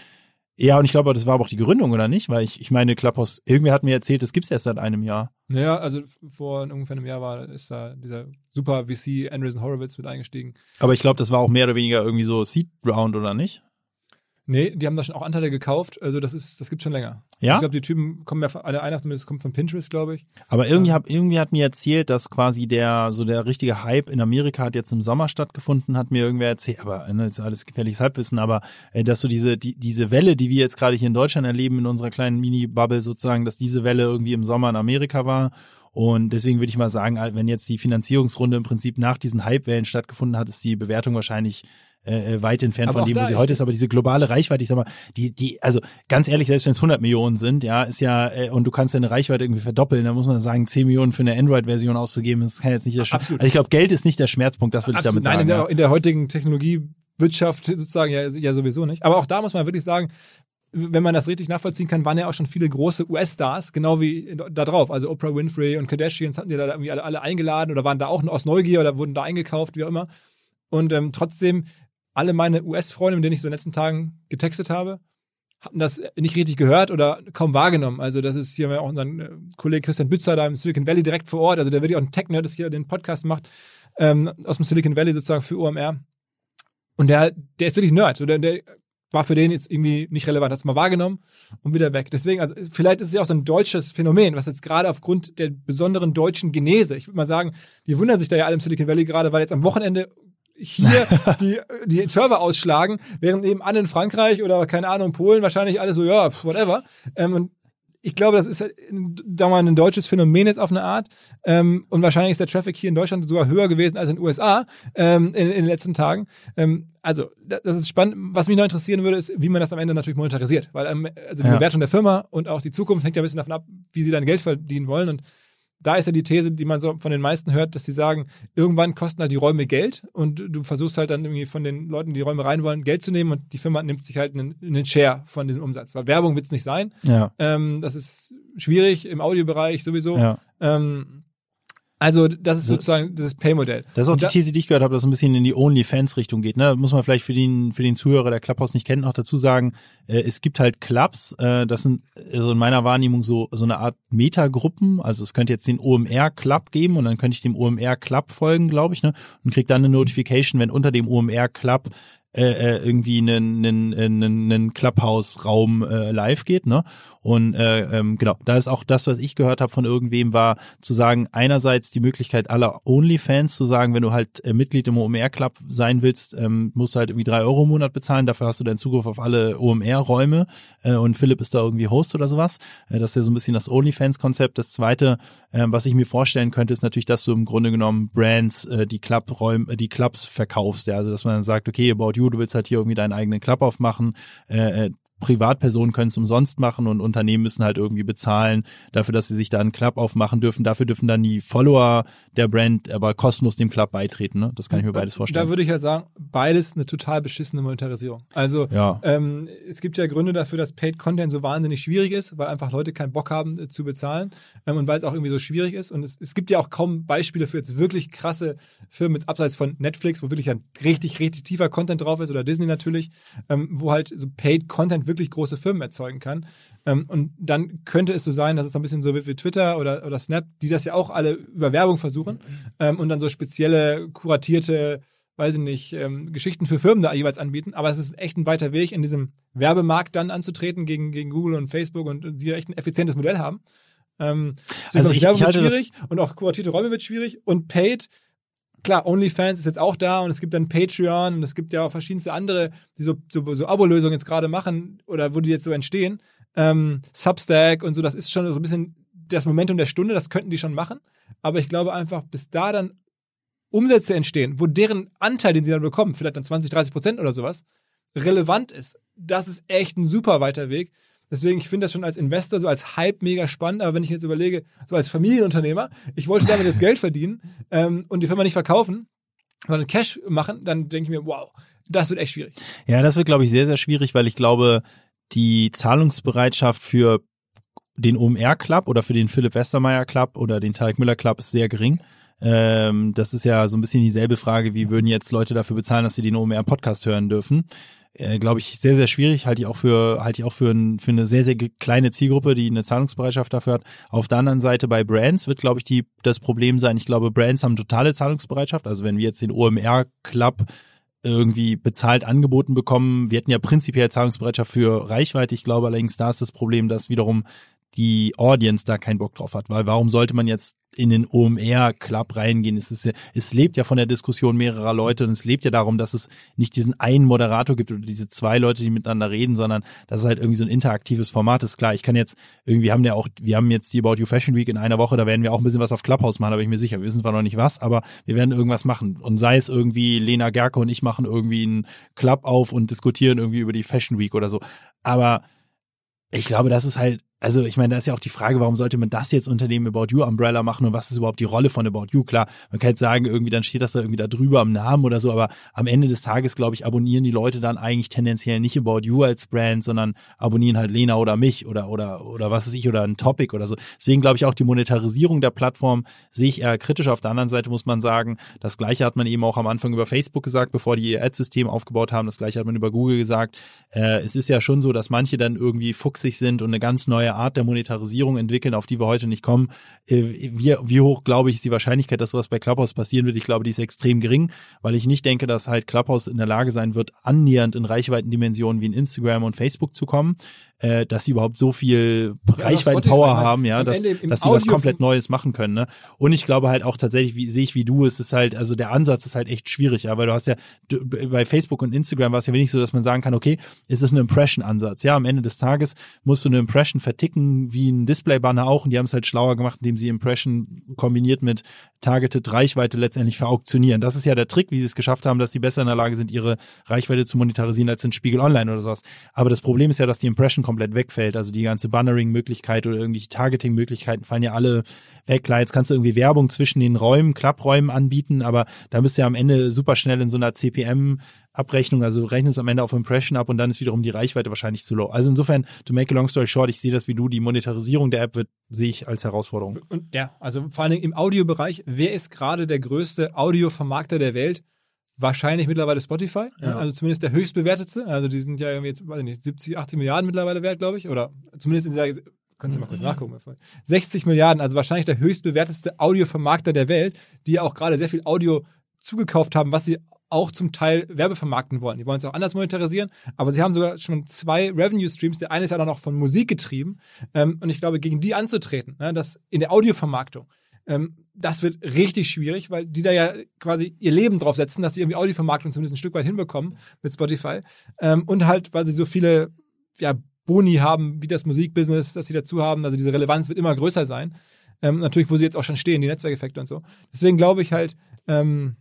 Ja, und ich glaube, das war aber auch die Gründung, oder nicht? Weil ich, ich meine, Clubhouse, irgendwer hat mir erzählt, das gibt's erst seit einem Jahr. Naja, also vor ungefähr einem Jahr war, ist da dieser super VC Andreessen Horowitz mit eingestiegen. Aber ich glaube, das war auch mehr oder weniger irgendwie so Seed Round, oder nicht? Nee, die haben da schon auch Anteile gekauft. Also das ist, das gibt's schon länger. Ja? Ich glaube, die Typen kommen ja von, alle einer zumindest kommt von Pinterest, glaube ich. Aber irgendwie, hab, irgendwie hat mir erzählt, dass quasi der, so der richtige Hype in Amerika hat jetzt im Sommer stattgefunden, hat mir irgendwer erzählt, aber ne, ist alles gefährliches Halbwissen, aber äh, dass so diese, die, diese Welle, die wir jetzt gerade hier in Deutschland erleben, in unserer kleinen Mini-Bubble sozusagen, dass diese Welle irgendwie im Sommer in Amerika war. Und deswegen würde ich mal sagen, wenn jetzt die Finanzierungsrunde im Prinzip nach diesen Hypewellen stattgefunden hat, ist die Bewertung wahrscheinlich äh, weit entfernt Aber von dem, wo sie heute ist. Aber diese globale Reichweite, ich sag mal, die, die, also ganz ehrlich, selbst wenn es 100 Millionen sind, ja, ist ja, äh, und du kannst deine Reichweite irgendwie verdoppeln, dann muss man sagen, 10 Millionen für eine Android-Version auszugeben, das kann jetzt nicht der Sch Absolut. Also ich glaube, Geld ist nicht der Schmerzpunkt, das will ich damit Absolut. Nein, sagen. in der, ja. in der heutigen Technologiewirtschaft sozusagen ja, ja sowieso nicht. Aber auch da muss man wirklich sagen, wenn man das richtig nachvollziehen kann, waren ja auch schon viele große US-Stars, genau wie da drauf. Also Oprah Winfrey und Kardashians hatten die da irgendwie alle, alle eingeladen oder waren da auch aus Neugier oder wurden da eingekauft, wie auch immer. Und ähm, trotzdem, alle meine US-Freunde, mit denen ich so in den letzten Tagen getextet habe, hatten das nicht richtig gehört oder kaum wahrgenommen. Also das ist hier auch unser äh, Kollege Christian Bützer da im Silicon Valley direkt vor Ort. Also der wirklich auch ein Tech-Nerd, das hier den Podcast macht, ähm, aus dem Silicon Valley sozusagen für OMR. Und der, der ist wirklich Nerd. Der, der war für den jetzt irgendwie nicht relevant. Hat es mal wahrgenommen und wieder weg. Deswegen, also vielleicht ist es ja auch so ein deutsches Phänomen, was jetzt gerade aufgrund der besonderen deutschen Genese, ich würde mal sagen, die wundern sich da ja alle im Silicon Valley gerade, weil jetzt am Wochenende hier die, die Server ausschlagen, während eben alle in Frankreich oder keine Ahnung, Polen wahrscheinlich alle so, ja, whatever. Ähm, und ich glaube, das ist, halt, wir mal, ein deutsches Phänomen jetzt auf eine Art. Ähm, und wahrscheinlich ist der Traffic hier in Deutschland sogar höher gewesen als in den USA ähm, in, in, den letzten Tagen. Ähm, also, das ist spannend. Was mich noch interessieren würde, ist, wie man das am Ende natürlich monetarisiert. Weil ähm, also die ja. Bewertung der Firma und auch die Zukunft hängt ja ein bisschen davon ab, wie sie dann Geld verdienen wollen. Und da ist ja die These, die man so von den meisten hört, dass sie sagen, irgendwann kosten halt die Räume Geld und du versuchst halt dann irgendwie von den Leuten, die, die Räume rein wollen, Geld zu nehmen und die Firma nimmt sich halt einen, einen Share von diesem Umsatz. Weil Werbung wird es nicht sein. Ja. Ähm, das ist schwierig im Audiobereich sowieso. Ja. Ähm, also das ist sozusagen das Pay-Modell. Das ist auch die These, die ich gehört habe, dass es ein bisschen in die OnlyFans-Richtung geht. Ne? Muss man vielleicht für den, für den Zuhörer, der Clubhouse nicht kennt, noch dazu sagen, äh, es gibt halt Clubs, äh, das sind also in meiner Wahrnehmung so, so eine Art Metagruppen. Also es könnte jetzt den OMR-Club geben und dann könnte ich dem OMR-Club folgen, glaube ich, ne? und krieg dann eine Notification, wenn unter dem OMR-Club äh, äh, irgendwie einen, einen, einen, einen Clubhouse-Raum äh, live geht, ne? Und äh, ähm, genau, da ist auch das, was ich gehört habe von irgendwem, war zu sagen, einerseits die Möglichkeit aller Onlyfans zu sagen, wenn du halt äh, Mitglied im OMR-Club sein willst, ähm, musst du halt irgendwie drei Euro im Monat bezahlen, dafür hast du deinen Zugriff auf alle OMR-Räume äh, und Philipp ist da irgendwie Host oder sowas. Äh, das ist ja so ein bisschen das Onlyfans-Konzept. Das zweite, äh, was ich mir vorstellen könnte, ist natürlich, dass du im Grunde genommen Brands, äh, die Clubräume, die Clubs verkaufst, ja, also dass man dann sagt, okay, about you du willst halt hier irgendwie deinen eigenen Club aufmachen, äh, äh Privatpersonen können es umsonst machen und Unternehmen müssen halt irgendwie bezahlen dafür, dass sie sich da einen Club aufmachen dürfen. Dafür dürfen dann die Follower der Brand aber kostenlos dem Club beitreten. Ne? Das kann ich mir beides vorstellen. Da würde ich halt sagen, beides eine total beschissene Monetarisierung. Also ja. ähm, es gibt ja Gründe dafür, dass Paid Content so wahnsinnig schwierig ist, weil einfach Leute keinen Bock haben äh, zu bezahlen ähm, und weil es auch irgendwie so schwierig ist. Und es, es gibt ja auch kaum Beispiele für jetzt wirklich krasse Firmen jetzt abseits von Netflix, wo wirklich ein richtig, richtig tiefer Content drauf ist oder Disney natürlich, ähm, wo halt so Paid Content wirklich große Firmen erzeugen kann. Ähm, und dann könnte es so sein, dass es ein bisschen so wird wie Twitter oder, oder Snap, die das ja auch alle über Werbung versuchen ähm, und dann so spezielle, kuratierte, weiß ich nicht, ähm, Geschichten für Firmen da jeweils anbieten. Aber es ist echt ein weiter Weg, in diesem Werbemarkt dann anzutreten gegen, gegen Google und Facebook und die echt ein effizientes Modell haben. Ähm, also ich, Werbung ich halte wird schwierig und auch kuratierte Räume wird schwierig und Paid klar, OnlyFans ist jetzt auch da und es gibt dann Patreon und es gibt ja auch verschiedenste andere, die so, so, so Abo-Lösungen jetzt gerade machen oder wo die jetzt so entstehen. Ähm, Substack und so, das ist schon so ein bisschen das Momentum der Stunde, das könnten die schon machen. Aber ich glaube einfach, bis da dann Umsätze entstehen, wo deren Anteil, den sie dann bekommen, vielleicht dann 20, 30 Prozent oder sowas, relevant ist, das ist echt ein super weiter Weg. Deswegen, ich finde das schon als Investor, so als Hype mega spannend. Aber wenn ich jetzt überlege, so als Familienunternehmer, ich wollte damit jetzt Geld verdienen ähm, und die Firma nicht verkaufen, sondern Cash machen, dann denke ich mir, wow, das wird echt schwierig. Ja, das wird, glaube ich, sehr, sehr schwierig, weil ich glaube, die Zahlungsbereitschaft für den OMR Club oder für den Philipp Westermeier Club oder den Tarek Müller Club ist sehr gering. Ähm, das ist ja so ein bisschen dieselbe Frage, wie würden jetzt Leute dafür bezahlen, dass sie den OMR Podcast hören dürfen äh, glaube ich, sehr, sehr schwierig. Halte ich auch für, halte ich auch für, ein, für eine sehr, sehr kleine Zielgruppe, die eine Zahlungsbereitschaft dafür hat. Auf der anderen Seite bei Brands wird, glaube ich, die, das Problem sein. Ich glaube, Brands haben totale Zahlungsbereitschaft. Also wenn wir jetzt den OMR Club irgendwie bezahlt angeboten bekommen. Wir hätten ja prinzipiell Zahlungsbereitschaft für Reichweite. Ich glaube allerdings, da ist das Problem, dass wiederum die Audience da keinen Bock drauf hat. Weil warum sollte man jetzt in den OMR-Club reingehen? Es, ist ja, es lebt ja von der Diskussion mehrerer Leute und es lebt ja darum, dass es nicht diesen einen Moderator gibt oder diese zwei Leute, die miteinander reden, sondern dass es halt irgendwie so ein interaktives Format ist. Klar, ich kann jetzt, irgendwie haben ja auch, wir haben jetzt die About You Fashion Week in einer Woche, da werden wir auch ein bisschen was auf Clubhouse machen, da bin ich mir sicher. Wir wissen zwar noch nicht was, aber wir werden irgendwas machen. Und sei es irgendwie Lena Gerke und ich machen irgendwie einen Club auf und diskutieren irgendwie über die Fashion Week oder so. Aber ich glaube, das ist halt also ich meine, da ist ja auch die Frage, warum sollte man das jetzt unter dem About You Umbrella machen und was ist überhaupt die Rolle von About You? Klar, man kann jetzt sagen, irgendwie dann steht das da irgendwie da drüber am Namen oder so, aber am Ende des Tages, glaube ich, abonnieren die Leute dann eigentlich tendenziell nicht About You als Brand, sondern abonnieren halt Lena oder mich oder oder oder was weiß ich oder ein Topic oder so. Deswegen glaube ich auch die Monetarisierung der Plattform sehe ich eher kritisch. Auf der anderen Seite muss man sagen, das gleiche hat man eben auch am Anfang über Facebook gesagt, bevor die ihr Ad-System aufgebaut haben. Das gleiche hat man über Google gesagt. Äh, es ist ja schon so, dass manche dann irgendwie fuchsig sind und eine ganz neue Art der Monetarisierung entwickeln, auf die wir heute nicht kommen. Äh, wie, wie hoch, glaube ich, ist die Wahrscheinlichkeit, dass sowas bei Clubhouse passieren wird? Ich glaube, die ist extrem gering, weil ich nicht denke, dass halt Clubhouse in der Lage sein wird, annähernd in Reichweitendimensionen wie in Instagram und Facebook zu kommen äh, dass sie überhaupt so viel ja, Reichweiten-Power haben, ja, dass, dass sie was komplett Neues machen können. Ne? Und ich glaube halt auch tatsächlich, wie sehe ich wie du, es ist halt, also der Ansatz ist halt echt schwierig, ja, weil du hast ja du, bei Facebook und Instagram war es ja wenig so, dass man sagen kann, okay, ist es ein Impression-Ansatz. Ja, am Ende des Tages musst du eine Impression verticken, wie ein Display-Banner auch, und die haben es halt schlauer gemacht, indem sie Impression kombiniert mit Targeted Reichweite letztendlich verauktionieren. Das ist ja der Trick, wie sie es geschafft haben, dass sie besser in der Lage sind, ihre Reichweite zu monetarisieren als in Spiegel Online oder sowas. Aber das Problem ist ja, dass die Impression komplett wegfällt. Also die ganze Bannering-Möglichkeit oder irgendwelche Targeting-Möglichkeiten fallen ja alle weg. Klar, jetzt kannst du irgendwie Werbung zwischen den Räumen, Klappräumen anbieten, aber da bist du ja am Ende super schnell in so einer CPM Abrechnung, also du rechnest am Ende auf Impression ab und dann ist wiederum die Reichweite wahrscheinlich zu low. Also insofern, to make a long story short, ich sehe das wie du, die Monetarisierung der App wird, sehe ich als Herausforderung. Und ja, also vor allen Dingen im Audiobereich, wer ist gerade der größte Audiovermarkter der Welt? Wahrscheinlich mittlerweile Spotify, ja. also zumindest der höchstbewertetste. Also die sind ja irgendwie jetzt, weiß ich nicht, 70, 80 Milliarden mittlerweile wert, glaube ich. Oder zumindest in dieser, kannst du mal kurz nachgucken. 60 Milliarden, also wahrscheinlich der höchstbewertetste Audiovermarkter der Welt, die ja auch gerade sehr viel Audio zugekauft haben, was sie auch zum Teil Werbevermarkten wollen. Die wollen es auch anders monetarisieren, aber sie haben sogar schon zwei Revenue Streams. Der eine ist ja dann noch von Musik getrieben. Ähm, und ich glaube, gegen die anzutreten, ne, das in der Audiovermarktung, ähm, das wird richtig schwierig, weil die da ja quasi ihr Leben drauf setzen, dass sie irgendwie Audiovermarktung zumindest ein Stück weit hinbekommen mit Spotify. Ähm, und halt, weil sie so viele ja, Boni haben, wie das Musikbusiness, das sie dazu haben. Also diese Relevanz wird immer größer sein. Ähm, natürlich, wo sie jetzt auch schon stehen, die Netzwerkeffekte und so. Deswegen glaube ich halt, ähm,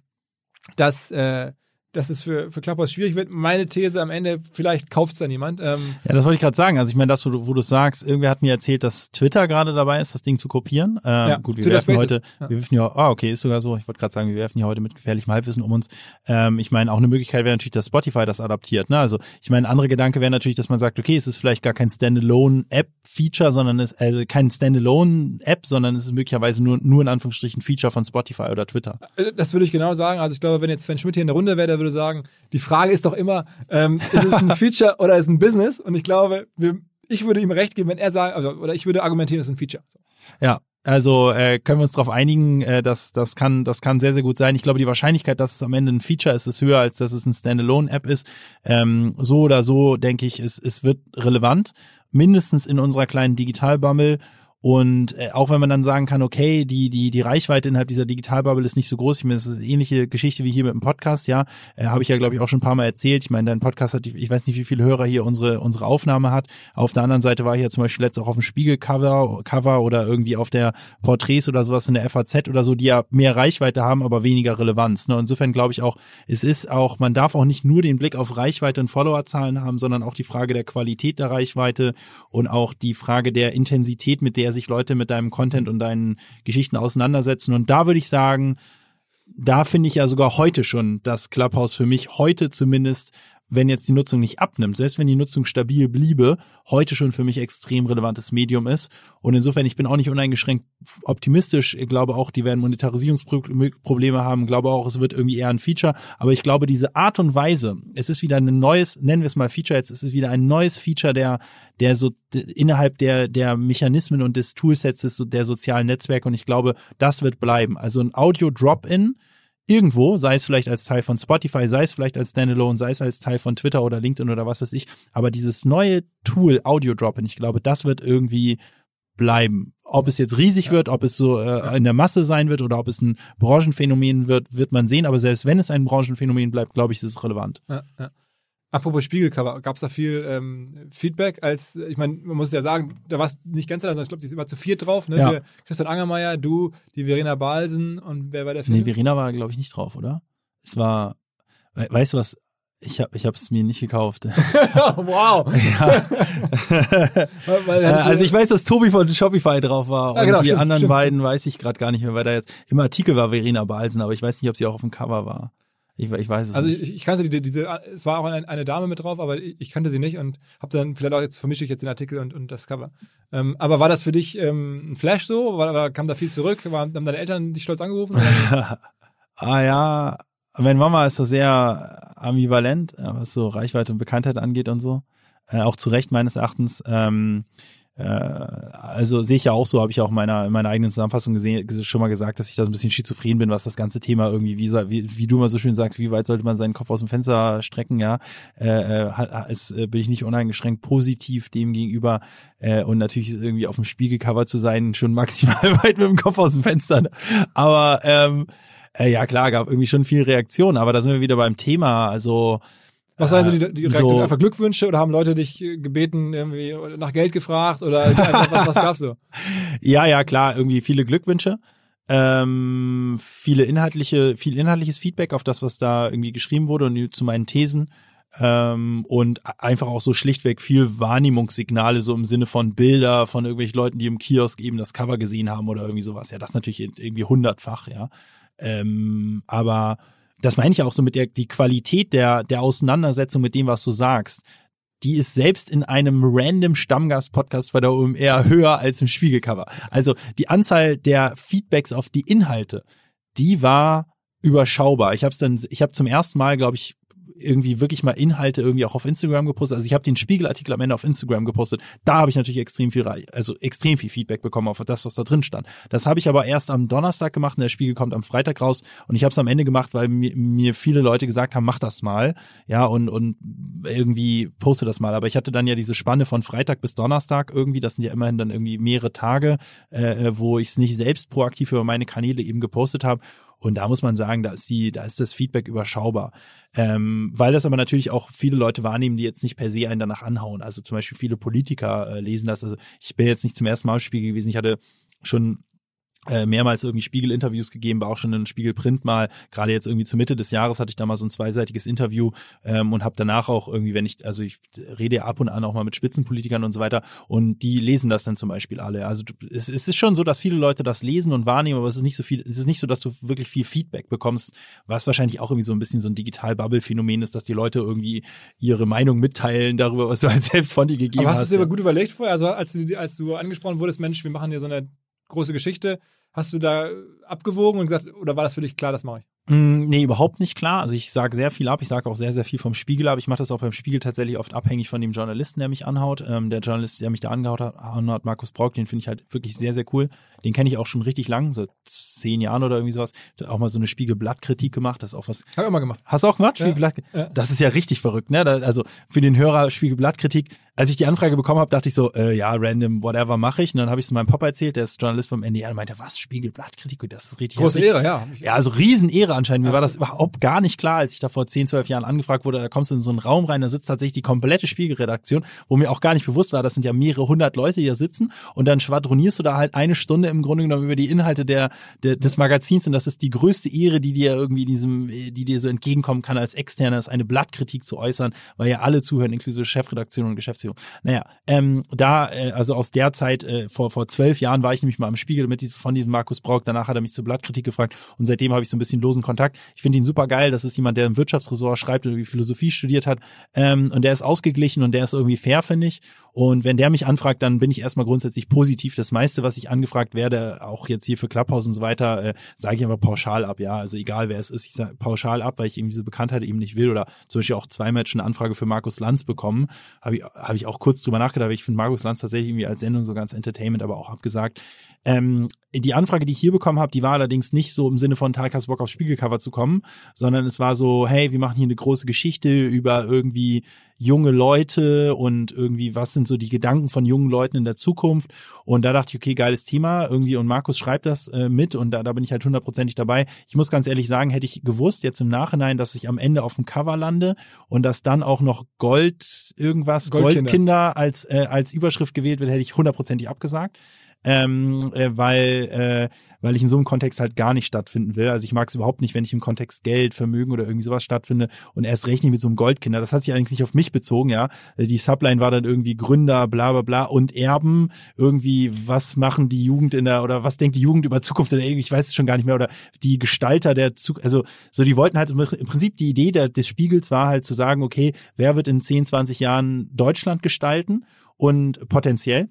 dass äh, dass es für, für Clubhouse schwierig wird. Meine These am Ende, vielleicht kauft es dann jemand. Ähm ja, das wollte ich gerade sagen. Also ich meine, das, wo du, wo du sagst, irgendwer hat mir erzählt, dass Twitter gerade dabei ist, das Ding zu kopieren. Ähm, ja, gut, wir Twitter werfen Spaces. heute, ja. wir werfen ja, ah, okay, ist sogar so. Ich wollte gerade sagen, wir werfen ja heute mit gefährlichem Halbwissen um uns. Ähm, ich meine, auch eine Möglichkeit wäre natürlich, dass Spotify das adaptiert. Ne? Also ich meine, ein anderer Gedanke wäre natürlich, dass man sagt, okay, es ist vielleicht gar kein Standalone-App-Feature, sondern es also kein Standalone-App, sondern es ist möglicherweise nur, nur in Anführungsstrichen Feature von Spotify oder Twitter. Äh, das würde ich genau sagen. Also ich glaube, wenn jetzt Sven Schmidt hier in der Runde wäre, der würde sagen, die Frage ist doch immer, ähm, ist es ein Feature oder ist es ein Business? Und ich glaube, wir, ich würde ihm recht geben, wenn er sagt, also, oder ich würde argumentieren, es ist ein Feature. Ja, also äh, können wir uns darauf einigen, äh, dass das kann das kann sehr sehr gut sein. Ich glaube, die Wahrscheinlichkeit, dass es am Ende ein Feature ist, ist höher als dass es ein Standalone-App ist. Ähm, so oder so denke ich, es es wird relevant, mindestens in unserer kleinen Digitalbubble und äh, auch wenn man dann sagen kann, okay, die, die, die Reichweite innerhalb dieser Digitalbubble ist nicht so groß. Ich meine, das ist eine ähnliche Geschichte wie hier mit dem Podcast, ja. Äh, Habe ich ja, glaube ich, auch schon ein paar Mal erzählt. Ich meine, dein Podcast hat, ich weiß nicht, wie viele Hörer hier unsere, unsere Aufnahme hat. Auf der anderen Seite war ich ja zum Beispiel letztes auch auf dem Spiegelcover Cover oder irgendwie auf der Porträts oder sowas in der FAZ oder so, die ja mehr Reichweite haben, aber weniger Relevanz. Ne? Insofern glaube ich auch, es ist auch, man darf auch nicht nur den Blick auf Reichweite und Followerzahlen haben, sondern auch die Frage der Qualität der Reichweite und auch die Frage der Intensität, mit der sich Leute mit deinem Content und deinen Geschichten auseinandersetzen. Und da würde ich sagen, da finde ich ja sogar heute schon, dass Clubhouse für mich heute zumindest wenn jetzt die Nutzung nicht abnimmt, selbst wenn die Nutzung stabil bliebe, heute schon für mich extrem relevantes Medium ist. Und insofern, ich bin auch nicht uneingeschränkt optimistisch. Ich glaube auch, die werden Monetarisierungsprobleme haben. Ich glaube auch, es wird irgendwie eher ein Feature. Aber ich glaube, diese Art und Weise, es ist wieder ein neues, nennen wir es mal Feature, jetzt ist es wieder ein neues Feature der, der so innerhalb der, der Mechanismen und des Toolsets der sozialen Netzwerke. Und ich glaube, das wird bleiben. Also ein Audio-Drop-In, irgendwo, sei es vielleicht als Teil von Spotify, sei es vielleicht als Standalone, sei es als Teil von Twitter oder LinkedIn oder was weiß ich. Aber dieses neue Tool Audio Dropping, ich glaube, das wird irgendwie bleiben. Ob es jetzt riesig wird, ob es so äh, in der Masse sein wird oder ob es ein Branchenphänomen wird, wird man sehen. Aber selbst wenn es ein Branchenphänomen bleibt, glaube ich, ist es relevant. Ja, ja. Apropos Spiegelcover, gab es da viel ähm, Feedback? Als ich meine, man muss ja sagen, da war es nicht ganz allein, sondern ich glaube, die sind immer zu viert drauf. Ne? Ja. Wir, Christian Angermeier, du, die Verena Balsen und wer war der Film? Nee, Verena war, glaube ich, nicht drauf, oder? Es war, weißt du was, Ich habe ich es mir nicht gekauft. wow. weil also ich weiß, dass Tobi von Shopify drauf war Ja, und genau, die stimmt, anderen stimmt. beiden weiß ich gerade gar nicht mehr, weil da jetzt im Artikel war Verena Balsen, aber ich weiß nicht, ob sie auch auf dem Cover war. Ich, ich weiß es Also nicht. ich, ich kannte die, diese, es war auch eine, eine Dame mit drauf, aber ich, ich kannte sie nicht und habe dann vielleicht auch jetzt vermische ich jetzt den Artikel und, und das Cover. Ähm, aber war das für dich ähm, ein Flash so? War, war, kam da viel zurück? War, haben deine Eltern dich stolz angerufen? Ah ja, meine Mama ist da sehr ambivalent, äh, was so Reichweite und Bekanntheit angeht und so. Äh, auch zu Recht meines Erachtens. Ähm, äh, also sehe ich ja auch so, habe ich auch in meiner, in meiner eigenen Zusammenfassung gesehen, schon mal gesagt, dass ich da so ein bisschen schizophren bin, was das ganze Thema irgendwie, wie, wie, du mal so schön sagst, wie weit sollte man seinen Kopf aus dem Fenster strecken, ja, äh, äh, ist, äh, bin ich nicht uneingeschränkt positiv dem gegenüber äh, und natürlich ist irgendwie auf dem Spiegelcover zu sein schon maximal weit mit dem Kopf aus dem Fenster, ne? aber ähm, äh, ja klar, gab irgendwie schon viel Reaktion, aber da sind wir wieder beim Thema, also Was waren so die, die Reaktion? so- Einfach Glückwünsche oder haben Leute dich äh, gebeten, irgendwie nach Geld gefragt oder einfach, was, was gab's so? Ja, ja, klar, irgendwie viele Glückwünsche. Ähm, viele inhaltliche, viel inhaltliches Feedback auf das, was da irgendwie geschrieben wurde und zu meinen Thesen. Ähm, und einfach auch so schlichtweg viel Wahrnehmungssignale, so im Sinne von Bilder von irgendwelchen Leuten, die im Kiosk eben das Cover gesehen haben oder irgendwie sowas. Ja, das natürlich irgendwie hundertfach, ja. Ähm, aber das meine ich auch so mit der die Qualität der, der Auseinandersetzung mit dem, was du sagst die ist selbst in einem random Stammgast-Podcast bei der OMR höher als im Spiegelcover. Also die Anzahl der Feedbacks auf die Inhalte, die war überschaubar. Ich habe dann, ich habe zum ersten Mal, glaube ich, irgendwie wirklich mal Inhalte irgendwie auch auf Instagram gepostet. Also ich habe den Spiegelartikel am Ende auf Instagram gepostet. Da habe ich natürlich extrem viel, also extrem viel Feedback bekommen auf das, was da drin stand. Das habe ich aber erst am Donnerstag gemacht und der Spiegel kommt am Freitag raus. Und ich habe es am Ende gemacht, weil mir, mir viele Leute gesagt haben, mach das mal, ja und und irgendwie poste das mal. Aber ich hatte dann ja diese Spanne von Freitag bis Donnerstag irgendwie. Das sind ja immerhin dann irgendwie mehrere Tage, äh, wo ich es nicht selbst proaktiv über meine Kanäle eben gepostet habe. Und da muss man sagen, da ist die, da ist das Feedback überschaubar. Ähm, weil das aber natürlich auch viele Leute wahrnehmen, die jetzt nicht per se einen danach anhauen. Also zum Beispiel viele Politiker äh, lesen das. Also ich bin jetzt nicht zum ersten Mal im Spiegel gewesen. Ich hatte schon äh, mehrmals irgendwie Spiegel-Interviews gegeben, war auch schon in Spiegel Print mal. Gerade jetzt irgendwie zur Mitte des Jahres hatte ich da mal so ein zweiseitiges Interview ähm, und habe danach auch irgendwie, wenn ich, also ich rede ja ab und an auch mal mit Spitzenpolitikern und so weiter und die lesen das dann zum Beispiel alle. Also du, es, es ist schon so, dass viele Leute das lesen und wahrnehmen, aber es ist nicht so viel, es ist nicht so, dass du wirklich viel Feedback bekommst, was wahrscheinlich auch irgendwie so ein bisschen so ein Digital-Bubble-Phänomen ist, dass die Leute irgendwie ihre Meinung mitteilen darüber, was du halt selbst von dir gegeben Aber hast du hast. es dir ja. aber gut überlegt vorher? Also als du, als du angesprochen wurdest, Mensch, wir machen hier so eine große Geschichte, hast du da abgewogen und gesagt, oder war das für dich klar, das mache ich? Mm, Nee, überhaupt nicht klar. Also ich sage sehr viel ab. Ich sage auch sehr, sehr viel vom Spiegel ab. Ich mache das auch beim Spiegel tatsächlich oft abhängig von dem Journalisten, der mich anhaut. Ähm, der Journalist, der mich da angehaut hat, anhaut, Markus Brock, den finde ich halt wirklich sehr, sehr cool. Den kenne ich auch schon richtig lang, seit zehn Jahren oder irgendwie sowas. Hat auch mal so eine Spiegelblattkritik gemacht. Das ist auch was. Hab ich immer gemacht. Hast du auch gemacht? Ja, Spiegelblatt? ja. Das ist ja richtig verrückt, ne? Da, also für den Hörer Spiegelblattkritik. Als ich die Anfrage bekommen habe, dachte ich so, äh, ja, random, whatever mache ich. Und dann habe ich es meinem Papa erzählt, der ist Journalist beim NDR und meinte, was, Spiegelblattkritik? Und Das ist richtig Große. Ehre, ja. Ja, also Riesenehre anscheinend. Mir war das Absolut. überhaupt gar nicht klar, als ich da vor 10, 12 Jahren angefragt wurde. Da kommst du in so einen Raum rein, da sitzt tatsächlich die komplette Spiegelredaktion, wo mir auch gar nicht bewusst war, das sind ja mehrere hundert Leute, die da sitzen. Und dann schwadronierst du da halt eine Stunde im Grunde genommen über die Inhalte der, der, des Magazins. Und das ist die größte Ehre, die dir irgendwie in diesem, die dir so entgegenkommen kann als Externer, ist eine Blattkritik zu äußern, weil ja alle zuhören, inklusive Chefredaktion und Geschäftsführung. Naja, ähm, da, äh, also aus der Zeit, äh, vor, vor zwölf Jahren war ich nämlich mal im Spiegel mit von diesem Markus Brauk. Danach hat er mich zur Blattkritik gefragt und seitdem habe ich so ein bisschen losen Kontakt. Ich finde ihn super geil. Das ist jemand, der im Wirtschaftsressort schreibt und irgendwie Philosophie studiert hat. Ähm, und der ist ausgeglichen und der ist irgendwie fair, finde ich. Und wenn der mich anfragt, dann bin ich erstmal grundsätzlich positiv. Das meiste, was ich angefragt werde, auch jetzt hier für Clubhouse und so weiter, äh, sage ich einfach pauschal ab. Ja, also egal wer es ist, ich sage pauschal ab, weil ich irgendwie diese Bekanntheit eben nicht will. Oder zum Beispiel auch zweimal schon eine Anfrage für Markus Lanz bekommen. Habe ich, hab ich auch kurz drüber nachgedacht, ich finde Markus Lanz tatsächlich irgendwie als Sendung so ganz Entertainment, aber auch abgesagt. Ähm, die Anfrage, die ich hier bekommen habe, die war allerdings nicht so im Sinne von du Bock aufs Spiegelcover zu kommen, sondern es war so, hey, wir machen hier eine große Geschichte über irgendwie junge Leute und irgendwie, was sind so die Gedanken von jungen Leuten in der Zukunft. Und da dachte ich, okay, geiles Thema irgendwie und Markus schreibt das äh, mit und da, da bin ich halt hundertprozentig dabei. Ich muss ganz ehrlich sagen, hätte ich gewusst jetzt im Nachhinein, dass ich am Ende auf dem Cover lande und dass dann auch noch Gold irgendwas, Goldkinder. Goldkinder als, äh, als Überschrift gewählt wird, hätte ich hundertprozentig abgesagt. Ähm, äh, weil, äh, weil ich in so einem Kontext halt gar nicht stattfinden will. Also ich mag es überhaupt nicht, wenn ich im Kontext Geld, Vermögen oder irgendwie sowas stattfinde und erst recht nicht mit so einem Goldkinder. Das hat sich allerdings nicht auf mich bezogen, ja. Also die Subline war dann irgendwie Gründer, bla bla bla und Erben, irgendwie, was machen die Jugend in der, oder was denkt die Jugend über Zukunft in der, ich weiß es schon gar nicht mehr, oder die Gestalter der Zukunft, also so, die wollten halt im Prinzip die Idee der, des Spiegels war halt zu sagen, okay, wer wird in 10, 20 Jahren Deutschland gestalten und potenziell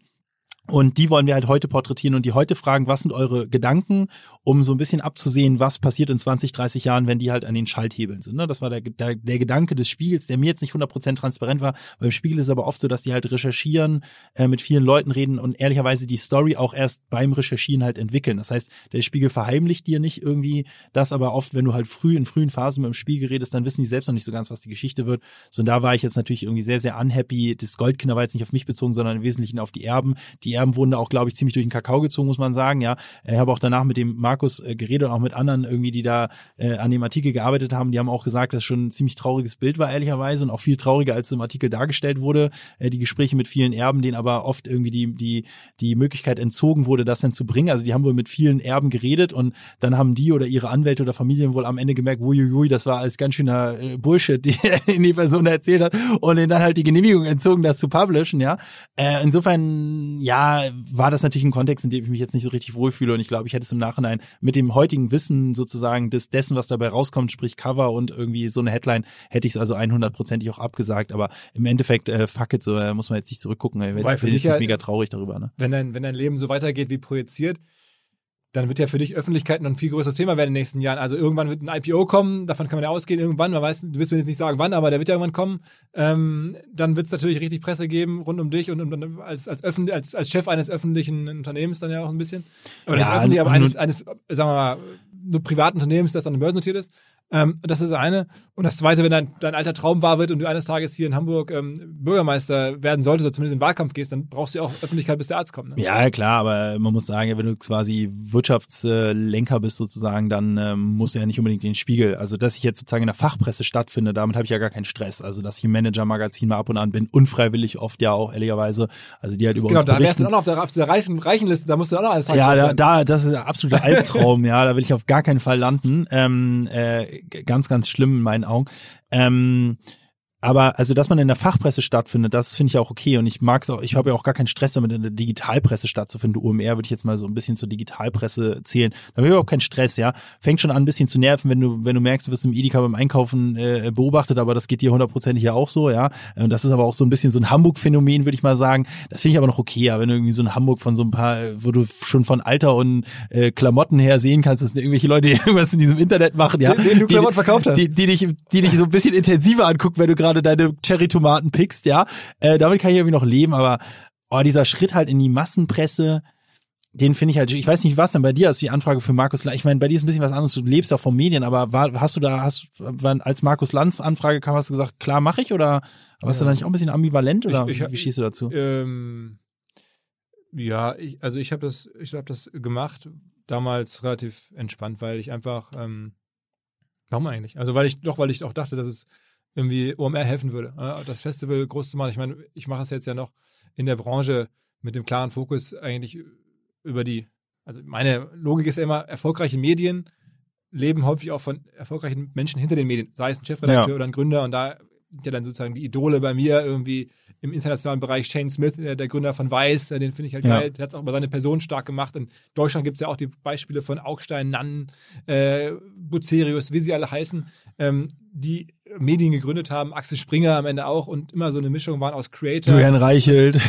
und die wollen wir halt heute porträtieren und die heute fragen, was sind eure Gedanken, um so ein bisschen abzusehen, was passiert in 20, 30 Jahren, wenn die halt an den Schalthebeln sind. Ne? Das war der, der, der Gedanke des Spiegels, der mir jetzt nicht 100% transparent war. Beim Spiegel ist es aber oft so, dass die halt recherchieren, äh, mit vielen Leuten reden und ehrlicherweise die Story auch erst beim Recherchieren halt entwickeln. Das heißt, der Spiegel verheimlicht dir nicht irgendwie das, aber oft, wenn du halt früh in frühen Phasen mit dem Spiegel redest, dann wissen die selbst noch nicht so ganz, was die Geschichte wird. So, und da war ich jetzt natürlich irgendwie sehr, sehr unhappy. Das Goldkinder war jetzt nicht auf mich bezogen, sondern im Wesentlichen auf die Erben. Die Erben wurden da auch, glaube ich, ziemlich durch den Kakao gezogen, muss man sagen. Ja, ich habe auch danach mit dem Markus äh, geredet und auch mit anderen irgendwie, die da äh, an dem Artikel gearbeitet haben. Die haben auch gesagt, dass schon ein ziemlich trauriges Bild war, ehrlicherweise, und auch viel trauriger, als im Artikel dargestellt wurde. Äh, die Gespräche mit vielen Erben, denen aber oft irgendwie die die die Möglichkeit entzogen wurde, das dann zu bringen. Also die haben wohl mit vielen Erben geredet und dann haben die oder ihre Anwälte oder Familien wohl am Ende gemerkt, uiuiui, das war alles ganz schöner äh, Bullshit, die, die Person erzählt hat und denen dann halt die Genehmigung entzogen, das zu publishen. Ja, äh, insofern ja war das natürlich ein Kontext, in dem ich mich jetzt nicht so richtig wohlfühle und ich glaube, ich hätte es im Nachhinein mit dem heutigen Wissen sozusagen des dessen, was dabei rauskommt, sprich Cover und irgendwie so eine Headline, hätte ich es also 100%ig auch abgesagt, aber im Endeffekt äh, fuck it, so äh, muss man jetzt nicht zurückgucken, ich bin jetzt halt, mega traurig darüber. Ne? Wenn dein, wenn dein Leben so weitergeht wie projiziert, dann wird ja für dich Öffentlichkeit noch ein viel größeres Thema werden in den nächsten Jahren. Also irgendwann wird ein IPO kommen, davon kann man ja ausgehen, irgendwann, man weiß, du wirst mir jetzt nicht sagen, wann, aber der wird ja irgendwann kommen. Ähm, dann wird es natürlich richtig Presse geben rund um dich und, und als, als, öffentlich, als, als Chef eines öffentlichen Unternehmens dann ja auch ein bisschen. Aber ja, nicht öffentlich, aber eines, eines, sagen wir mal, nur privaten Unternehmens, das dann börsennotiert ist. Ähm, das ist das eine. Und das zweite, wenn dein, dein alter Traum wahr wird und du eines Tages hier in Hamburg ähm, Bürgermeister werden solltest oder zumindest in den Wahlkampf gehst, dann brauchst du ja auch Öffentlichkeit, bis der Arzt kommt. Ne? Ja, klar, aber man muss sagen, wenn du quasi Wirtschaftslenker bist sozusagen, dann ähm, musst du ja nicht unbedingt den Spiegel. Also, dass ich jetzt sozusagen in der Fachpresse stattfinde, damit habe ich ja gar keinen Stress. Also, dass ich im Manager-Magazin mal ab und an bin, unfreiwillig oft ja auch, ehrlicherweise. Also, die halt über genau, uns Genau, da wärst du dann auch auf der, auf der reichen, reichen Liste, da musst du dann auch alles Ja, da, da, das ist ein absoluter Albtraum, ja, da will ich auf gar keinen Fall landen. Ähm, äh, ganz, ganz schlimm in meinen Augen. Ähm, aber also, dass man in der Fachpresse stattfindet, das finde ich auch okay. Und ich mag es auch, ich habe ja auch gar keinen Stress damit, in der Digitalpresse stattzufinden. UMR würde ich jetzt mal so ein bisschen zur Digitalpresse zählen. Da habe ich überhaupt keinen Stress, ja. Fängt schon an, ein bisschen zu nerven, wenn du, wenn du merkst, du wirst im Edeka beim Einkaufen äh, beobachtet, aber das geht dir hundertprozentig ja auch so, ja. Und das ist aber auch so ein bisschen so ein Hamburg-Phänomen, würde ich mal sagen. Das finde ich aber noch okay, ja, wenn du irgendwie so ein Hamburg von so ein paar, wo du schon von Alter und äh, Klamotten her sehen kannst, dass irgendwelche Leute irgendwas in diesem Internet machen, ja. Den, den du Klamotten verkauft hast. Die, die, dich, die dich so ein bisschen intensiver angucken, wenn du gerade gerade deine Cherry-Tomaten pickst, ja. Äh, damit kann ich irgendwie noch leben, aber oh, dieser Schritt halt in die Massenpresse, den finde ich halt, ich weiß nicht, was denn bei dir ist die Anfrage für Markus Lanz. Ich meine, bei dir ist ein bisschen was anderes, du lebst auch von Medien, aber war, hast du da, hast, als Markus Lanz Anfrage kam, hast du gesagt, klar, mache ich oder warst ja. du da nicht auch ein bisschen ambivalent oder ich, ich, wie stehst du dazu? Ähm, ja, ich, also ich habe das, ich habe das gemacht, damals relativ entspannt, weil ich einfach, ähm, warum eigentlich? Also weil ich, doch, weil ich auch dachte, dass es irgendwie OMR helfen würde, das Festival groß zu machen. Ich meine, ich mache es jetzt ja noch in der Branche mit dem klaren Fokus eigentlich über die, also meine Logik ist ja immer, erfolgreiche Medien leben häufig auch von erfolgreichen Menschen hinter den Medien, sei es ein Chefredakteur ja. oder ein Gründer und da sind ja dann sozusagen die Idole bei mir irgendwie im internationalen Bereich. Shane Smith, der, der Gründer von Weiß, den finde ich halt ja. geil. Der hat es auch über seine Person stark gemacht. In Deutschland gibt es ja auch die Beispiele von Augstein, Nann, äh, Bucerius, wie sie alle heißen, ähm, die Medien gegründet haben, Axel Springer am Ende auch und immer so eine Mischung waren aus Creator. Julian Reichelt.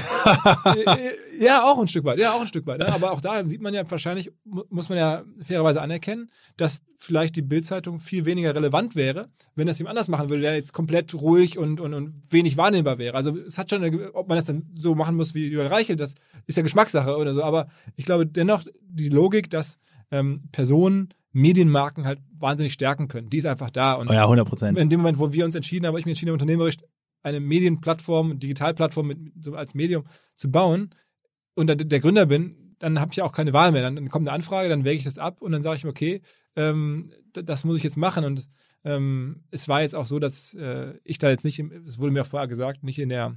ja, auch ein Stück weit, ja, auch ein Stück weit. Ne? Aber auch da sieht man ja wahrscheinlich, muss man ja fairerweise anerkennen, dass vielleicht die Bildzeitung viel weniger relevant wäre, wenn das jemand anders machen würde, der jetzt komplett ruhig und, und, und wenig wahrnehmbar wäre. Also es hat schon, eine, ob man das dann so machen muss wie Julian Reichelt, das ist ja Geschmackssache oder so. Aber ich glaube dennoch, die Logik, dass ähm, Personen Medienmarken halt wahnsinnig stärken können. Die ist einfach da. Und oh ja, 100 Prozent. In dem Moment, wo wir uns entschieden haben, ich mir entschieden habe, unternehmerisch eine Medienplattform, Digitalplattform mit, so als Medium zu bauen und dann der Gründer bin, dann habe ich auch keine Wahl mehr. Dann, dann, kommt eine Anfrage, dann wäge ich das ab und dann sage ich mir, okay, ähm, das muss ich jetzt machen. Und ähm, es war jetzt auch so, dass äh, ich da jetzt nicht, es wurde mir auch vorher gesagt, nicht in der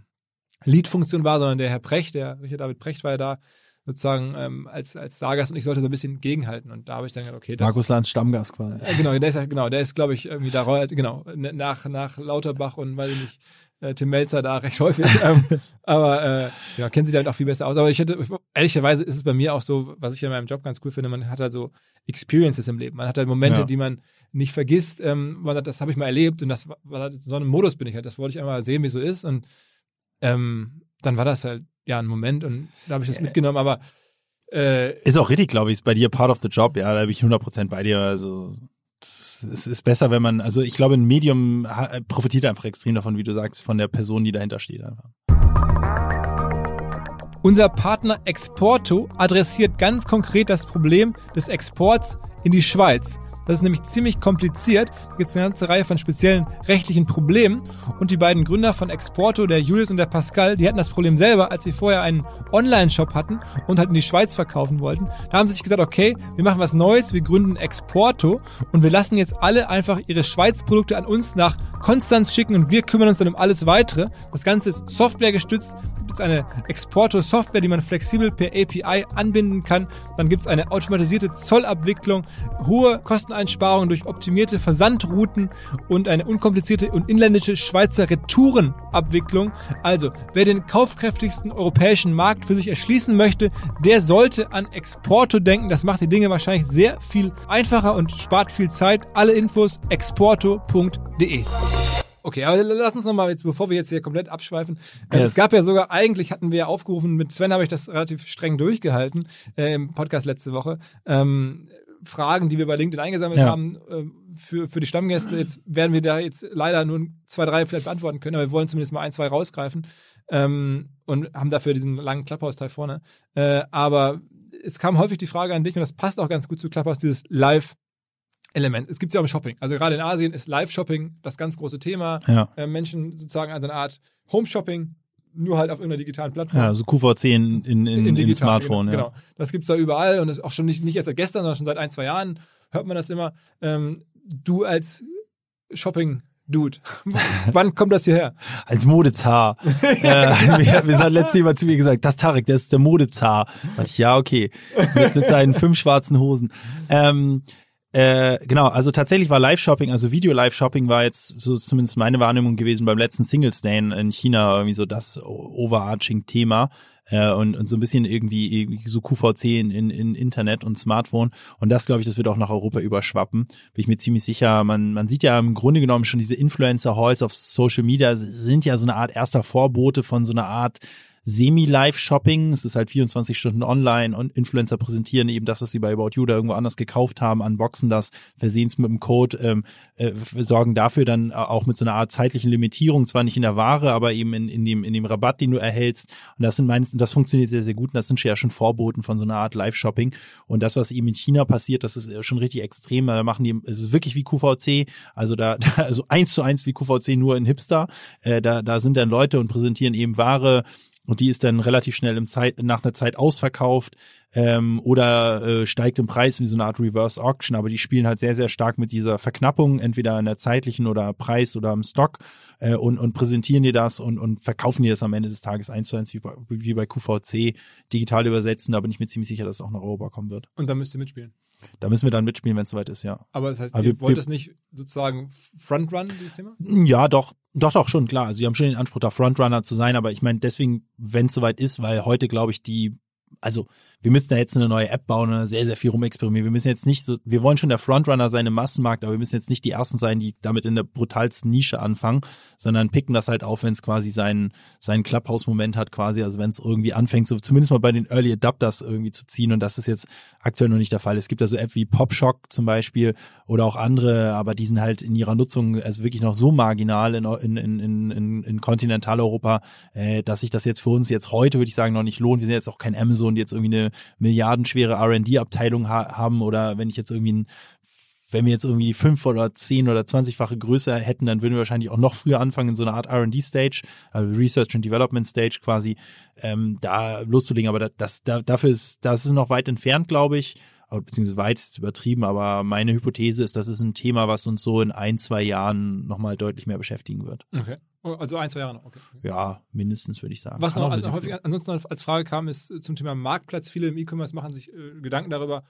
Lead-Funktion war, sondern der Herr Precht, der Richard David Precht war ja da, sozusagen ähm, als, als Stargast und ich sollte so ein bisschen gegenhalten. Und da habe ich dann gedacht, okay, das Markus Lanz Stammgast quasi. äh, genau, der ist genau, der ist, glaube ich, irgendwie da reu- genau, ne- nach, nach Lauterbach und weiß ich nicht, äh, Tim Melzer da recht häufig. ähm, aber äh, ja, kennen sich damit auch viel besser aus. Aber ich hätte, ehrlicherweise ist es bei mir auch so, was ich in meinem Job ganz cool finde, man hat halt so Experiences im Leben. Man hat halt Momente, Ja. die man nicht vergisst. Ähm, man sagt, das habe ich mal erlebt und das war, halt so einem Modus bin ich halt. Das wollte ich einmal sehen, wie es so ist. Und ähm, dann war das halt ja ein Moment und da habe ich das mitgenommen. Aber äh, Ist auch richtig, glaube ich, ist bei dir part of the job, ja, da bin ich 100% bei dir, also es ist besser, wenn man, also ich glaube, ein Medium profitiert einfach extrem davon, wie du sagst, von der Person, die dahinter steht einfach. Unser Partner Exporto adressiert ganz konkret das Problem des Exports in die Schweiz. Das ist nämlich ziemlich kompliziert. Da gibt es eine ganze Reihe von speziellen rechtlichen Problemen. Und die beiden Gründer von Exporto, der Julius und der Pascal, die hatten das Problem selber, als sie vorher einen Online-Shop hatten und halt in die Schweiz verkaufen wollten. Da haben sie sich gesagt, okay, wir machen was Neues, wir gründen Exporto und wir lassen jetzt alle einfach ihre Schweiz-Produkte an uns nach Konstanz schicken und wir kümmern uns dann um alles weitere. Das Ganze ist Software gestützt. Es eine Exporto-Software, die man flexibel per API anbinden kann. Dann gibt es eine automatisierte Zollabwicklung, hohe Kosteneinsparungen durch optimierte Versandrouten und eine unkomplizierte und inländische Schweizer Retourenabwicklung. Also, wer den kaufkräftigsten europäischen Markt für sich erschließen möchte, der sollte an Exporto denken. Das macht die Dinge wahrscheinlich sehr viel einfacher und spart viel Zeit. Alle Infos exporto.de. Okay, aber lass uns nochmal jetzt, bevor wir jetzt hier komplett abschweifen. Äh, Yes. Es gab ja sogar, eigentlich hatten wir ja aufgerufen, mit Sven habe ich das relativ streng durchgehalten äh, im Podcast letzte Woche. Ähm, Fragen, die wir bei LinkedIn eingesammelt Ja. haben ähm, für, für die Stammgäste. Jetzt werden wir da jetzt leider nur zwei, drei vielleicht beantworten können, aber wir wollen zumindest mal ein, zwei rausgreifen ähm, und haben dafür diesen langen Clubhouse-Teil vorne. Äh, aber es kam häufig die Frage an dich und das passt auch ganz gut zu Clubhouse, dieses Live- Element. Es gibt ja auch im Shopping. Also gerade in Asien ist Live-Shopping das ganz große Thema. Ja. Äh, Menschen sozusagen also eine Art Home-Shopping, nur halt auf irgendeiner digitalen Plattform. Ja, so QVC in, in, in, in, digital, Smartphone, genau, ja. Genau. Das gibt's da überall und das ist auch schon nicht, nicht erst seit gestern, sondern schon seit ein, zwei Jahren hört man das immer. Ähm, du als Shopping-Dude, wann kommt das hierher? Als Modezar. äh, wir, wir haben letztes Mal zu mir gesagt, das Tarek, der ist der Modezar. Da ich, ja, okay. Mit, mit seinen fünf schwarzen Hosen. Ähm, äh, genau, also tatsächlich war Live-Shopping, also Video-Live-Shopping war jetzt so zumindest meine Wahrnehmung gewesen beim letzten Singles Day in, in China irgendwie so das overarching Thema äh, und, und so ein bisschen irgendwie, irgendwie so QVC in, in, in Internet und Smartphone und das glaube ich, das wird auch nach Europa überschwappen, bin ich mir ziemlich sicher. Man, man sieht ja im Grunde genommen schon diese Influencer-Halls auf Social Media sind ja so eine Art erster Vorbote von so einer Art Semi-Live-Shopping. Es ist halt 24 Stunden online und Influencer präsentieren eben das, was sie bei About You oder irgendwo anders gekauft haben, unboxen das, versehen es mit dem Code, ähm, äh, sorgen dafür dann auch mit so einer Art zeitlichen Limitierung, zwar nicht in der Ware, aber eben in, in, dem, in dem Rabatt, den du erhältst. Und das sind meines, das funktioniert sehr, sehr gut. Und das sind ja schon Vorboten von so einer Art Live-Shopping. Und das, was eben in China passiert, das ist schon richtig extrem. Da machen die, es ist wirklich wie QVC, also da, da also eins zu eins wie QVC nur in Hipster. Äh, da, da sind dann Leute und präsentieren eben Ware, und die ist dann relativ schnell im Zeit, nach einer Zeit ausverkauft ähm, oder äh, steigt im Preis wie so eine Art Reverse Auction, aber die spielen halt sehr, sehr stark mit dieser Verknappung, entweder in der zeitlichen oder Preis oder im Stock äh, und, und präsentieren dir das und, und verkaufen dir das am Ende des Tages eins zu eins wie bei, wie bei QVC digital übersetzen, da bin ich mir ziemlich sicher, dass es auch nach Europa kommen wird. Und dann müsst ihr mitspielen. Da müssen wir dann mitspielen, wenn es soweit ist, ja. Aber das heißt, Also ihr wir- wollt wir- das nicht sozusagen Frontrun, dieses Thema? Ja, doch, doch, doch, schon klar. Also, die haben schon den Anspruch, da Frontrunner zu sein, aber ich meine, deswegen, wenn es soweit ist, weil heute, glaube ich, die, also, wir müssen da jetzt eine neue App bauen und sehr, sehr viel rumexperimentieren. Wir müssen jetzt nicht so, wir wollen schon der Frontrunner sein im Massenmarkt, aber wir müssen jetzt nicht die Ersten sein, die damit in der brutalsten Nische anfangen, sondern picken das halt auf, wenn es quasi seinen, seinen Clubhouse-Moment hat quasi, also wenn es irgendwie anfängt, so zumindest mal bei den Early Adapters irgendwie zu ziehen und das ist jetzt aktuell noch nicht der Fall. Es gibt da so App wie Popshock zum Beispiel oder auch andere, aber die sind halt in ihrer Nutzung also wirklich noch so marginal in, in, in, in, in Kontinentaleuropa, äh, dass sich das jetzt für uns jetzt heute, würde ich sagen, noch nicht lohnt. Wir sind jetzt auch kein Amazon, die jetzt irgendwie eine milliardenschwere R&D-Abteilung ha haben oder wenn ich jetzt irgendwie ein wenn wir jetzt irgendwie fünf oder zehn oder zwanzigfache Größe hätten, dann würden wir wahrscheinlich auch noch früher anfangen in so einer Art R&D-Stage, also Research and Development Stage quasi, ähm, da loszulegen. Aber das, das da, dafür ist, das ist noch weit entfernt, glaube ich. Beziehungsweise weit ist übertrieben, aber meine Hypothese ist, das ist ein Thema, was uns so in ein, zwei Jahren nochmal deutlich mehr beschäftigen wird. Okay. Oh, Also ein, zwei Jahre noch. Okay. Ja, mindestens würde ich sagen. Was Kann noch also häufig ansonsten noch als Frage kam, ist äh, zum Thema Marktplatz. Viele im E-Commerce machen sich äh, Gedanken darüber,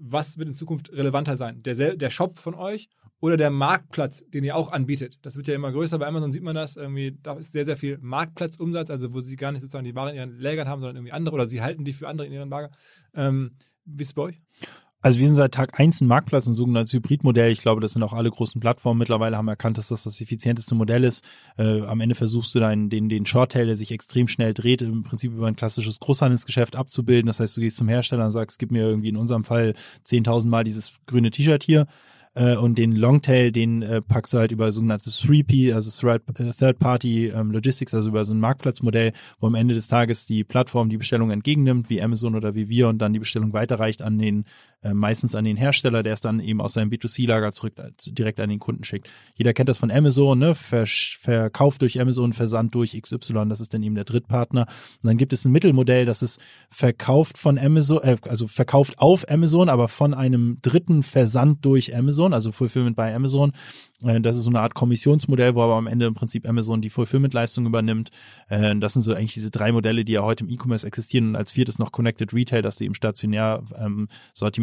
was wird in Zukunft relevanter sein? Der, der Shop von euch oder der Marktplatz, den ihr auch anbietet? Das wird ja immer größer. Bei Amazon sieht man das. Irgendwie, da ist sehr, sehr viel Marktplatzumsatz, also wo sie gar nicht sozusagen die Ware in ihren Lägern haben, sondern irgendwie andere oder sie halten die für andere in ihren Lager. Ähm, wie ist es bei euch? Also wir sind seit Tag eins ein Marktplatz, ein sogenanntes Hybridmodell. Ich glaube, das sind auch alle großen Plattformen mittlerweile haben erkannt, dass das das effizienteste Modell ist. Äh, am Ende versuchst du deinen, den, den Shorttail, der sich extrem schnell dreht, im Prinzip über ein klassisches Großhandelsgeschäft abzubilden. Das heißt, du gehst zum Hersteller und sagst, gib mir irgendwie in unserem Fall 10.000 Mal dieses grüne T-Shirt hier. Äh, und den Longtail, den äh, packst du halt über sogenanntes 3P, also äh, Third-Party ähm, Logistics, also über so ein Marktplatzmodell, wo am Ende des Tages die Plattform die Bestellung entgegennimmt, wie Amazon oder wie wir, und dann die Bestellung weiterreicht an den, äh, meistens an den Hersteller, der es dann eben aus seinem B2C-Lager zurück äh, direkt an den Kunden schickt. Jeder kennt das von Amazon, ne? Versch Verkauf durch Amazon, Versand durch XY, das ist dann eben der Drittpartner. Und dann gibt es ein Mittelmodell, das ist verkauft von Amazon, äh, also verkauft auf Amazon, aber von einem dritten Versand durch Amazon, also Fulfillment bei Amazon. Äh, Das ist so eine Art Kommissionsmodell, wo aber am Ende im Prinzip Amazon die Fulfillment-Leistung übernimmt. Äh, Das sind so eigentlich diese drei Modelle, die ja heute im E-Commerce existieren und als viertes noch Connected Retail, dass du eben stationär ähm,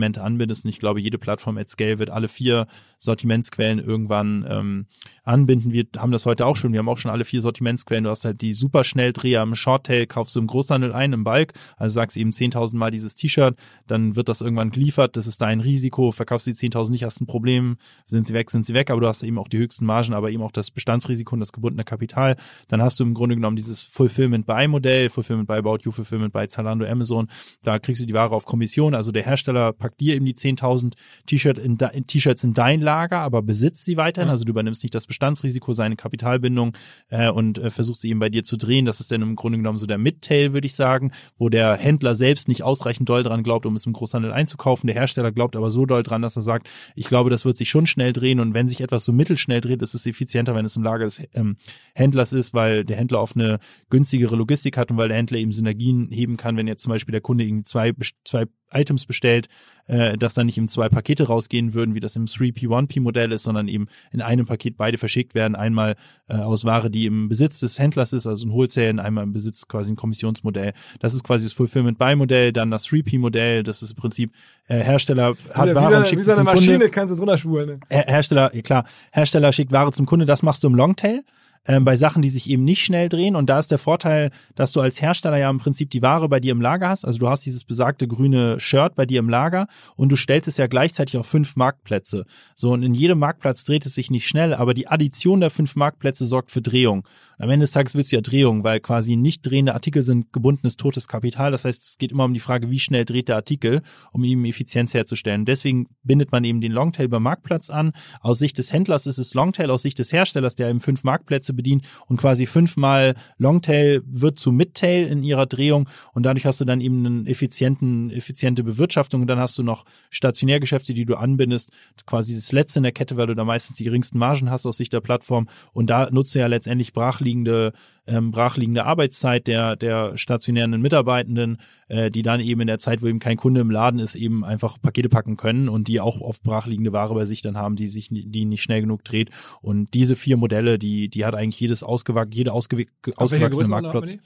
Sortimente anbindest. Und ich glaube, jede Plattform at Scale wird alle vier Sortimentsquellen irgendwann ähm, anbinden. Wir haben das heute auch schon. Wir haben auch schon alle vier Sortimentsquellen. Du hast halt die Superschnelldreher im Shorttail, kaufst du im Großhandel ein, im Bulk, also sagst eben 10.000 Mal dieses T-Shirt, dann wird das irgendwann geliefert, das ist dein Risiko, verkaufst du die 10.000 nicht, hast ein Problem, sind sie weg, sind sie weg, aber du hast eben auch die höchsten Margen, aber eben auch das Bestandsrisiko und das gebundene Kapital. Dann hast du im Grunde genommen dieses Fulfillment-by-Modell, Fulfillment by About You, Fulfillment by Zalando, Amazon, da kriegst du die Ware auf Kommission, also der Hersteller packt dir eben die 10.000 T-Shirt in, T-Shirts in dein Lager, aber besitzt sie weiterhin, also du übernimmst nicht das Bestandsrisiko, seine Kapitalbindung äh, und äh, versuchst sie eben bei dir zu drehen. Das ist dann im Grunde genommen so der Midtail, würde ich sagen, wo der Händler selbst nicht ausreichend doll dran glaubt, um es im Großhandel einzukaufen. Der Hersteller glaubt aber so doll dran, dass er sagt, ich glaube, das wird sich schon schnell drehen und wenn sich etwas so mittelschnell dreht, ist es effizienter, wenn es im Lager des ähm, Händlers ist, weil der Händler auf eine günstigere Logistik hat und weil der Händler eben Synergien heben kann, wenn jetzt zum Beispiel der Kunde irgendwie zwei, zwei Items bestellt, äh, dass dann nicht eben zwei Pakete rausgehen würden, wie das im 3P1P-Modell ist, sondern eben in einem Paket beide verschickt werden. Einmal äh, aus Ware, die im Besitz des Händlers ist, also ein Wholesale, einmal im Besitz quasi ein Kommissionsmodell. Das ist quasi das Fulfillment-Buy-Modell, dann das 3P-Modell, das ist im Prinzip äh, Hersteller hat Ware und schickt sie zum Kunde. kannst du es runterspulen. Ne? Her Hersteller, ja klar, Hersteller schickt Ware zum Kunde, das machst du im Longtail. Ähm, bei Sachen, die sich eben nicht schnell drehen. Und da ist der Vorteil, dass du als Hersteller ja im Prinzip die Ware bei dir im Lager hast. Also du hast dieses besagte grüne Shirt bei dir im Lager und du stellst es ja gleichzeitig auf fünf Marktplätze. So, und in jedem Marktplatz dreht es sich nicht schnell, aber die Addition der fünf Marktplätze sorgt für Drehung. Am Ende des Tages willst du ja Drehung, weil quasi nicht drehende Artikel sind gebundenes totes Kapital. Das heißt, es geht immer um die Frage, wie schnell dreht der Artikel, um eben Effizienz herzustellen. Deswegen bindet man eben den Longtail beim Marktplatz an. Aus Sicht des Händlers ist es Longtail, aus Sicht des Herstellers, der eben fünf Marktplätze bedient und quasi fünfmal Longtail wird zu Midtail in ihrer Drehung und dadurch hast du dann eben einen effizienten, effiziente Bewirtschaftung und dann hast du noch Stationärgeschäfte, die du anbindest, quasi das letzte in der Kette, weil du da meistens die geringsten Margen hast aus Sicht der Plattform und da nutzt du ja letztendlich brachliegende, ähm, brachliegende Arbeitszeit der, der stationären Mitarbeitenden, äh, die dann eben in der Zeit, wo eben kein Kunde im Laden ist, eben einfach Pakete packen können und die auch oft brachliegende Ware bei sich dann haben, die sich, die nicht schnell genug dreht. Und diese vier Modelle, die, die hat eigentlich jedes ausgewachsen, jede ausgew ausgewachsene Marktplatz.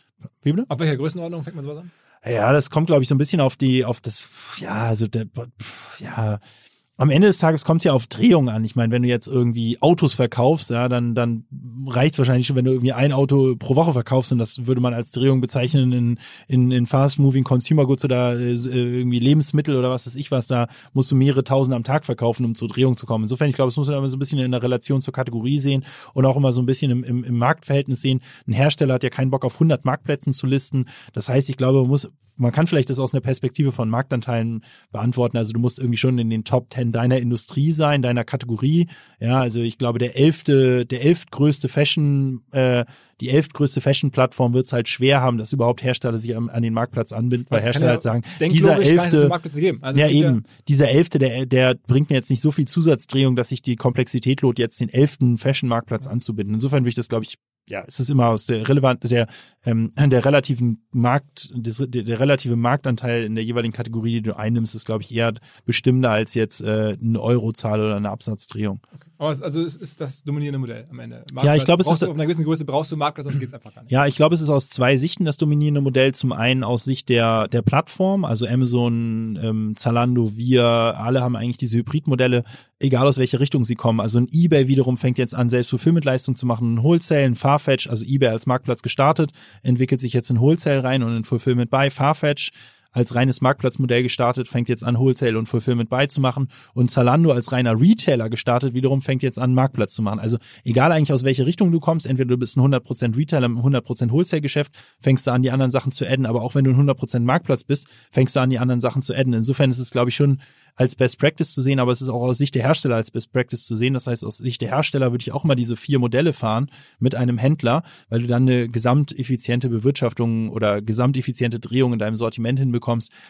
Wie bitte? Ab welcher Größenordnung fängt man sowas an? Ja, das kommt, glaube ich, so ein bisschen auf die, auf das, ja, also der, ja, am Ende des Tages kommt es ja auf Drehung an. Ich meine, wenn du jetzt irgendwie Autos verkaufst, ja, dann, dann reicht es wahrscheinlich schon, wenn du irgendwie ein Auto pro Woche verkaufst und das würde man als Drehung bezeichnen in, in, in Fast-Moving Consumer Goods oder äh, irgendwie Lebensmittel oder was weiß ich was, da musst du mehrere tausend am Tag verkaufen, um zur Drehung zu kommen. Insofern, ich glaube, es muss man immer so ein bisschen in der Relation zur Kategorie sehen und auch immer so ein bisschen im, im, im Marktverhältnis sehen. Ein Hersteller hat ja keinen Bock auf 100 Marktplätzen zu listen. Das heißt, ich glaube, man muss man kann vielleicht das aus einer Perspektive von Marktanteilen beantworten. Also du musst irgendwie schon in den Top Ten deiner Industrie sein, deiner Kategorie. Ja, also ich glaube, der elfte, der elftgrößte Fashion, äh, die elftgrößte Fashion-Plattform wird es halt schwer haben, dass überhaupt Hersteller sich an, an den Marktplatz anbinden, weil Hersteller ja halt sagen, dieser elfte. Also ja eben, dieser elfte, der, der bringt mir jetzt nicht so viel Zusatzdrehung, dass sich die Komplexität lohnt, jetzt den elften Fashion-Marktplatz anzubinden. Insofern würde ich das, glaube ich, ja, es ist immer aus der relevant der ähm, der relativen Markt des, der, der relative Marktanteil in der jeweiligen Kategorie, die du einnimmst, ist glaube ich eher bestimmender als jetzt äh, eine Eurozahl oder eine Absatzdrehung. Okay. Aber es, also es ist das dominierende Modell am Ende. Ja, ich glaube, es ist- du, auf einer gewissen Größe brauchst du Marktplatz, sonst geht's einfach gar nicht. Ja, ich glaube, es ist aus zwei Sichten das dominierende Modell. Zum einen aus Sicht der, der Plattform, also Amazon, ähm, Zalando, wir, alle haben eigentlich diese Hybridmodelle, egal aus welcher Richtung sie kommen. Also ein eBay wiederum fängt jetzt an, selbst Fulfillment-Leistung zu machen. Ein Wholesale, ein Farfetch, also eBay als Marktplatz gestartet, entwickelt sich jetzt in Wholesale rein und in Fulfillment bei Farfetch als reines Marktplatzmodell gestartet, fängt jetzt an, Wholesale und Fulfillment beizumachen. Und Zalando als reiner Retailer gestartet, wiederum fängt jetzt an, Marktplatz zu machen. Also egal eigentlich aus welche Richtung du kommst, entweder du bist ein 100% Retailer im 100% Wholesale-Geschäft, fängst du an, die anderen Sachen zu adden. Aber auch wenn du ein 100% Marktplatz bist, fängst du an, die anderen Sachen zu adden. Insofern ist es, glaube ich, schon als Best Practice zu sehen, aber es ist auch aus Sicht der Hersteller als Best Practice zu sehen. Das heißt, aus Sicht der Hersteller würde ich auch mal diese vier Modelle fahren mit einem Händler, weil du dann eine gesamteffiziente Bewirtschaftung oder gesamteffiziente Drehung in deinem Sortiment hinbekommst.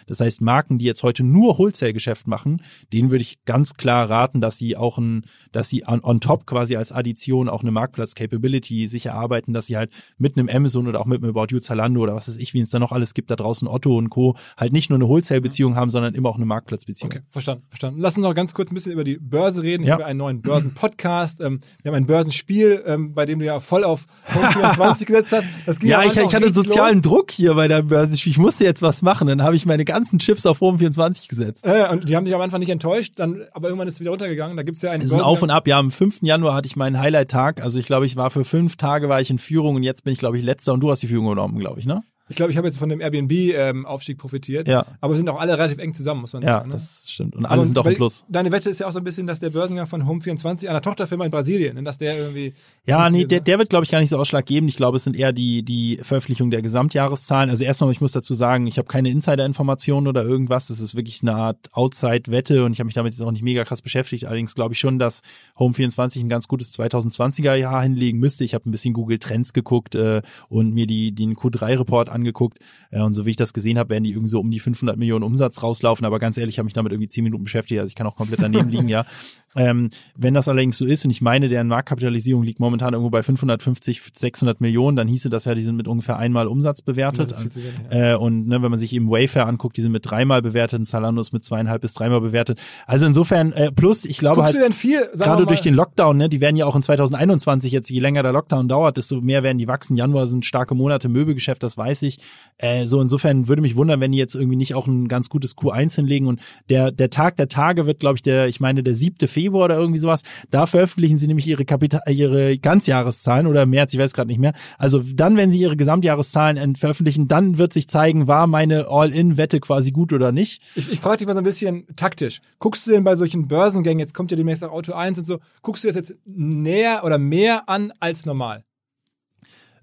Das heißt, Marken, die jetzt heute nur Wholesale-Geschäft machen, denen würde ich ganz klar raten, dass sie auch ein, dass sie on, on top quasi als Addition auch eine Marktplatz-Capability sich erarbeiten, dass sie halt mit einem Amazon oder auch mit einem About You Zalando oder was weiß ich, wie es da noch alles gibt, da draußen Otto und Co. halt nicht nur eine Wholesale-Beziehung haben, sondern immer auch eine Marktplatzbeziehung. Okay, verstanden, verstanden. Lass uns noch ganz kurz ein bisschen über die Börse reden. Ich Ja. habe einen neuen Börsen-Podcast. Ähm, wir haben ein Börsenspiel, ähm, bei dem du ja voll auf Punkt 24 gesetzt hast. Ja, ich, ich hatte sozialen los. Druck hier bei der Börse. Ich musste jetzt was machen. Dann habe ich meine ganzen Chips auf Home 24 gesetzt. Äh, und die haben dich am Anfang nicht enttäuscht, dann, aber irgendwann ist es wieder runtergegangen. Da gibt's ja einen Es ist ein Auf und Ab. Ja, am 5. Januar hatte ich meinen Highlight-Tag. Also ich glaube, ich war für fünf Tage war ich in Führung und jetzt bin ich, glaube ich, letzter und du hast die Führung genommen, glaube ich, ne? Ich glaube, ich habe jetzt von dem Airbnb-Aufstieg profitiert. Ja. Aber wir sind auch alle relativ eng zusammen, muss man Ja, sagen. ne? das stimmt. Und alle sind auch im Plus. Deine Wette ist ja auch so ein bisschen, dass der Börsengang von Home24, einer Tochterfirma in Brasilien, ne, dass der irgendwie. Ja, nee, der, ne? der wird, glaube ich, gar nicht so ausschlaggebend. Ich glaube, es sind eher die, die Veröffentlichung der Gesamtjahreszahlen. Also erstmal, ich muss dazu sagen, ich habe keine Insider-Informationen oder irgendwas. Das ist wirklich eine Art Outside-Wette und ich habe mich damit jetzt auch nicht mega krass beschäftigt. Allerdings glaube ich schon, dass Home24 ein ganz gutes 2020er Jahr hinlegen müsste. Ich habe ein bisschen Google Trends geguckt äh, und mir die, den Q3-Report angeguckt. Äh, und so wie ich das gesehen habe, werden die irgendwie so um die 500 Millionen Umsatz rauslaufen. Aber ganz ehrlich, ich habe mich damit irgendwie 10 Minuten beschäftigt. Also ich kann auch komplett daneben liegen, ja. Ähm, wenn das allerdings so ist und ich meine, deren Marktkapitalisierung liegt momentan irgendwo bei 550, 600 Millionen, dann hieße das ja, die sind mit ungefähr einmal Umsatz bewertet. Wenig, äh, und ne, wenn man sich eben Wayfair anguckt, die sind mit dreimal bewertet, und Zalando ist mit zweieinhalb bis dreimal bewertet. Also insofern, äh, plus ich glaube Guckst halt, viel? Gerade durch den Lockdown, ne, die werden ja auch in 2021 jetzt, je länger der Lockdown dauert, desto mehr werden die wachsen. Januar sind starke Monate, Möbelgeschäft, das weiß ich. Äh, so insofern würde mich wundern, wenn die jetzt irgendwie nicht auch ein ganz gutes Q1 hinlegen und der der Tag der Tage wird, glaube ich, der, ich meine der 7. Februar oder irgendwie sowas. Da veröffentlichen sie nämlich ihre Kapital, ihre Ganzjahreszahlen oder März, ich weiß gerade nicht mehr. Also dann, wenn sie ihre Gesamtjahreszahlen veröffentlichen, dann wird sich zeigen, war meine All-in-Wette quasi gut oder nicht. Ich, ich frage dich mal so ein bisschen taktisch. Guckst du denn bei solchen Börsengängen, jetzt kommt ja demnächst auch Auto 1 und so, guckst du das jetzt näher oder mehr an als normal?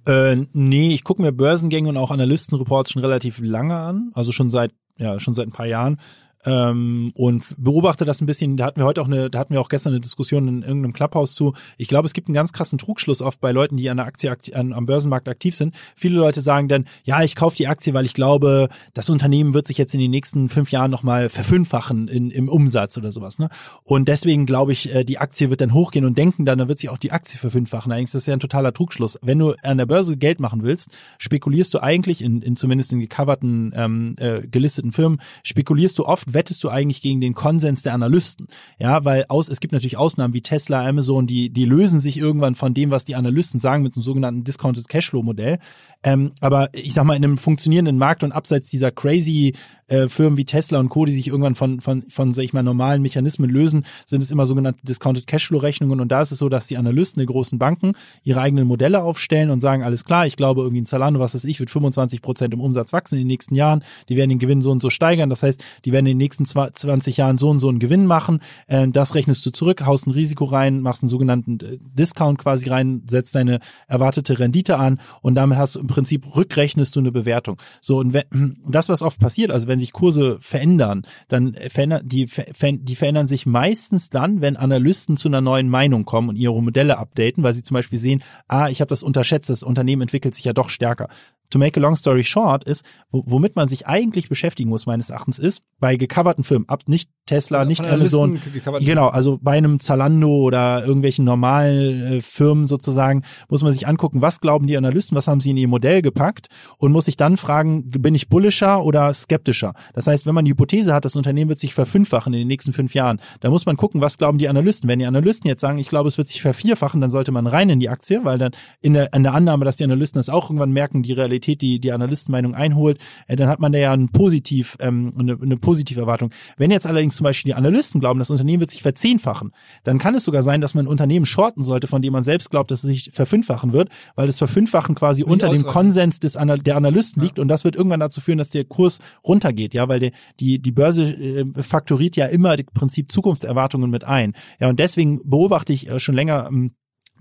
Äh, nee, ich gucke mir Börsengänge und auch Analystenreports schon relativ lange an, also schon seit ja schon seit ein paar Jahren ähm, und beobachte das ein bisschen. Da hatten wir heute auch eine, da hatten wir auch gestern eine Diskussion in irgendeinem Clubhouse zu. Ich glaube, es gibt einen ganz krassen Trugschluss oft bei Leuten, die an der Aktie akti- an, am Börsenmarkt aktiv sind. Viele Leute sagen dann, ja, ich kaufe die Aktie, weil ich glaube, das Unternehmen wird sich jetzt in den nächsten fünf Jahren nochmal verfünffachen in, im Umsatz oder sowas. Ne? Und deswegen glaube ich, äh, die Aktie wird dann hochgehen und denken dann, dann wird sich auch die Aktie verfünffachen. Eigentlich ist das ja ein totaler Trugschluss. Wenn du an der Börse Geld machen willst, spekulierst du eigentlich in, in zumindest in gecoverten, ähm, äh, gelisteten Firmen, spekulierst du oft, wettest du eigentlich gegen den Konsens der Analysten. Ja, weil aus, es gibt natürlich Ausnahmen wie Tesla, Amazon, die, die lösen sich irgendwann von dem, was die Analysten sagen, mit einem sogenannten Discounted Cashflow Modell. Ähm, aber ich sag mal, in einem funktionierenden Markt und abseits dieser crazy äh, Firmen wie Tesla und Co., die sich irgendwann von, von, von, sag ich mal, normalen Mechanismen lösen, sind es immer sogenannte Discounted Cashflow Rechnungen. Und da ist es so, dass die Analysten der großen Banken ihre eigenen Modelle aufstellen und sagen, alles klar, ich glaube irgendwie ein Zalando, was weiß ich, wird 25 Prozent im Umsatz wachsen in den nächsten Jahren. Die werden den Gewinn so und so steigern. Das heißt, die werden in den nächsten 20 Jahren so und so einen Gewinn machen. Äh, das rechnest du zurück, haust ein Risiko rein, machst einen sogenannten äh, Discount quasi rein, setzt deine erwartete Rendite an und damit hast du im Prinzip rückrechnest du eine Bewertung. So und wenn, das, was oft passiert, also wenn sich Kurse verändern, dann verändern die, die verändern sich meistens dann, wenn Analysten zu einer neuen Meinung kommen und ihre Modelle updaten, weil sie zum Beispiel sehen, ah, ich habe das unterschätzt, das Unternehmen entwickelt sich ja doch stärker. To make a long story short ist, wo- womit man sich eigentlich beschäftigen muss, meines Erachtens, ist, bei gecoverten Firmen, ab, nicht Tesla, Also nicht Amazon. Genau, also bei einem Zalando oder irgendwelchen normalen äh, Firmen sozusagen muss man sich angucken, was glauben die Analysten, was haben sie in ihr Modell gepackt und muss sich dann fragen, bin ich bullischer oder skeptischer? Das heißt, wenn man die Hypothese hat, das Unternehmen wird sich verfünffachen in den nächsten fünf Jahren, dann muss man gucken, was glauben die Analysten. Wenn die Analysten jetzt sagen, ich glaube, es wird sich vervierfachen, dann sollte man rein in die Aktie, weil dann in der, in der Annahme, dass die Analysten das auch irgendwann merken, die Realität, die die Analystenmeinung einholt, äh, dann hat man da ja ein positiv, ähm, eine, eine positive Erwartung. Wenn jetzt allerdings zum Beispiel die Analysten glauben, das Unternehmen wird sich verzehnfachen, dann kann es sogar sein, dass man ein Unternehmen shorten sollte, von dem man selbst glaubt, dass es sich verfünffachen wird, weil das Verfünffachen quasi unter dem ausreichen. Konsens des Ana der Analysten liegt und das wird irgendwann dazu führen, dass der Kurs runtergeht, ja, weil die die, die Börse äh, faktoriert ja immer im Prinzip Zukunftserwartungen mit ein. Ja, und deswegen beobachte ich äh, schon länger ähm,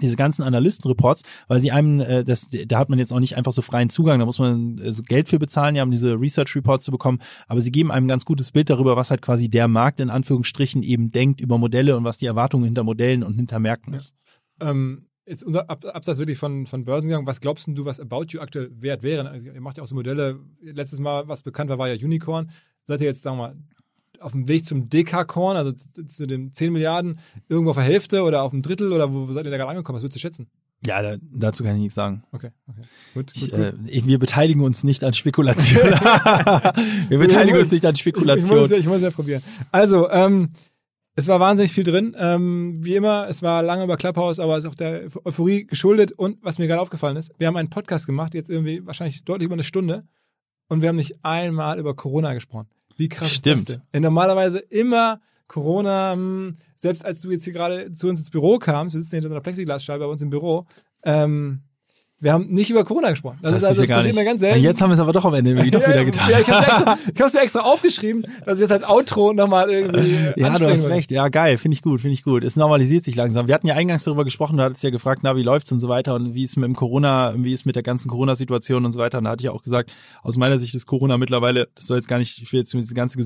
diese ganzen Analystenreports, weil sie einem, äh, das, da hat man jetzt auch nicht einfach so freien Zugang, da muss man äh, so Geld für bezahlen, ja, um diese Research Reports zu bekommen, aber sie geben einem ein ganz gutes Bild darüber, was halt quasi der Markt in Anführungsstrichen eben denkt über Modelle und was die Erwartungen hinter Modellen und hinter Märkten ist. Ähm, jetzt unser Ab Absatz wirklich von, von Börsengang. Was glaubst du, was About You aktuell wert wäre? Also ihr macht ja auch so Modelle. Letztes Mal, was bekannt war, war ja Unicorn. Seid ihr jetzt, sagen wir mal, auf dem Weg zum Dekakorn, also zu- den 10 Milliarden, irgendwo auf der Hälfte oder auf dem Drittel oder wo, wo seid ihr da gerade angekommen? Was würdest du schätzen? Ja, da, dazu kann ich nichts sagen. Okay, okay. Gut, gut, Ich, gut. äh, ich, wir beteiligen uns nicht an Spekulation. wir beteiligen uns nicht an Ich, ich, muss ja, ich muss ja probieren. Also, ähm, es war wahnsinnig viel drin. Ähm, wie immer, es war lange über Clubhouse, aber es ist auch der Euphorie geschuldet. Und was mir gerade aufgefallen ist, wir haben einen Podcast gemacht, jetzt irgendwie wahrscheinlich deutlich über eine Stunde. Und wir haben nicht einmal über Corona gesprochen. Wie krass Stimmt. ist das denn? Denn normalerweise immer Corona, hm, selbst als du jetzt hier gerade zu uns ins Büro kamst, wir sitzen hinter so einer Plexiglasscheibe bei uns im Büro, ähm, wir haben nicht über Corona gesprochen. Das, ist also, das passiert mir ganz selten. Und jetzt haben wir es aber doch am Ende irgendwie doch wieder getan. Ja, ich hab's mir extra, mir extra aufgeschrieben, dass ich jetzt als Outro nochmal irgendwie. Ja, du hast will. recht. Ja, geil. Finde ich gut, finde ich gut. Es normalisiert sich langsam. Wir hatten ja eingangs darüber gesprochen, du hattest ja gefragt, na, wie läuft's und so weiter und wie ist mit dem Corona, wie ist mit der ganzen Corona-Situation und so weiter. Und da hatte ich auch gesagt, aus meiner Sicht ist Corona mittlerweile, das soll jetzt gar nicht, ich will jetzt diese ganze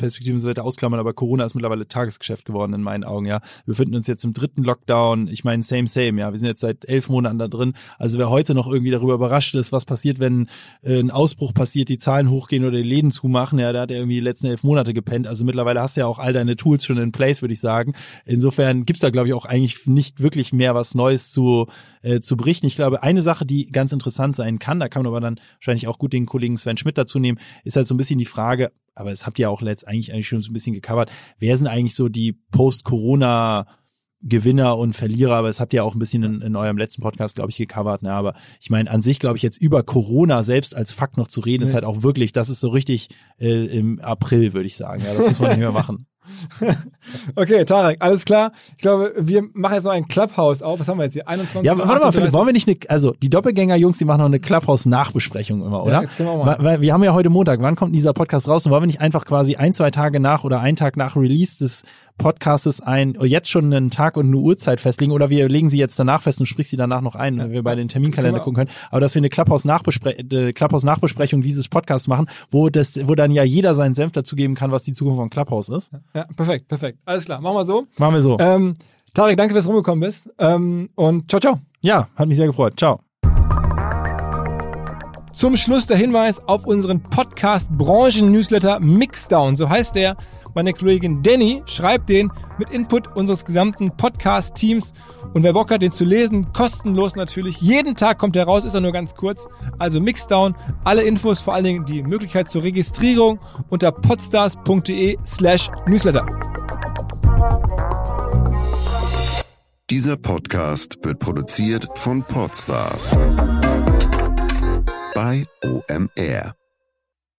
Gesundheitsperspektive und so weiter ausklammern, aber Corona ist mittlerweile Tagesgeschäft geworden in meinen Augen, ja. Wir befinden uns jetzt im dritten Lockdown. Ich meine, same, same, ja. Wir sind jetzt seit elf Monaten da drin. Also wer heute noch irgendwie darüber überrascht ist, was passiert, wenn äh, ein Ausbruch passiert, die Zahlen hochgehen oder die Läden zumachen, ja, der hat ja irgendwie die letzten elf Monate gepennt. Also mittlerweile hast du ja auch all deine Tools schon in place, würde ich sagen. Insofern gibt's da, glaube ich, auch eigentlich nicht wirklich mehr was Neues zu, äh, zu berichten. Ich glaube, eine Sache, die ganz interessant sein kann, da kann man aber dann wahrscheinlich auch gut den Kollegen Sven Schmidt dazu nehmen, ist halt so ein bisschen die Frage, aber das habt ihr auch letzt eigentlich, schon so ein bisschen gecovert, wer sind eigentlich so die Post-Corona- Gewinner und Verlierer, aber das habt ihr auch ein bisschen in, in eurem letzten Podcast, glaube ich, gecovert. Ne? Aber ich meine, an sich, glaube ich, jetzt über Corona selbst als Fakt noch zu reden, ist Nee. halt auch wirklich, das ist so richtig äh, im April, würde ich sagen. Ja, das muss man nicht mehr machen. Okay, Tarek, alles klar. Ich glaube, wir machen jetzt noch ein Clubhouse auf. Was haben wir jetzt hier? 21 Ja, warte mal, Philipp, 38. wollen wir nicht eine, also die Doppelgänger-Jungs, die machen noch eine Clubhouse-Nachbesprechung immer, oder? das können wir machen. Weil, wir haben ja heute Montag, wann kommt dieser Podcast raus? Und wollen wir nicht einfach quasi ein, zwei Tage nach oder einen Tag nach Release des Podcastes ein, oh, jetzt schon einen Tag und eine Uhrzeit festlegen oder wir legen sie jetzt danach fest und sprich sie danach noch ein, wenn wir bei den Terminkalender gucken können. Aber dass wir eine äh, Clubhouse-Nachbesprechung dieses Podcasts machen, wo das, wo dann ja jeder seinen Senf dazugeben kann, was die Zukunft von Clubhouse ist. Ja, perfekt, perfekt. Alles klar, machen wir so. Machen wir so. Ähm, Tarek, danke, dass du rumgekommen bist. Ähm, und ciao, ciao. Ja, hat mich sehr gefreut. Ciao. Zum Schluss der Hinweis auf unseren Podcast-Branchen-Newsletter Mixdown. So heißt der. Meine Kollegin Danny schreibt den mit Input unseres gesamten Podcast-Teams. Und wer Bock hat, den zu lesen, kostenlos natürlich. Jeden Tag kommt er raus, ist er nur ganz kurz. Also Mixdown. Alle Infos, vor allen Dingen die Möglichkeit zur Registrierung unter podstars.de slash Newsletter. Dieser Podcast wird produziert von Podstars bei OMR.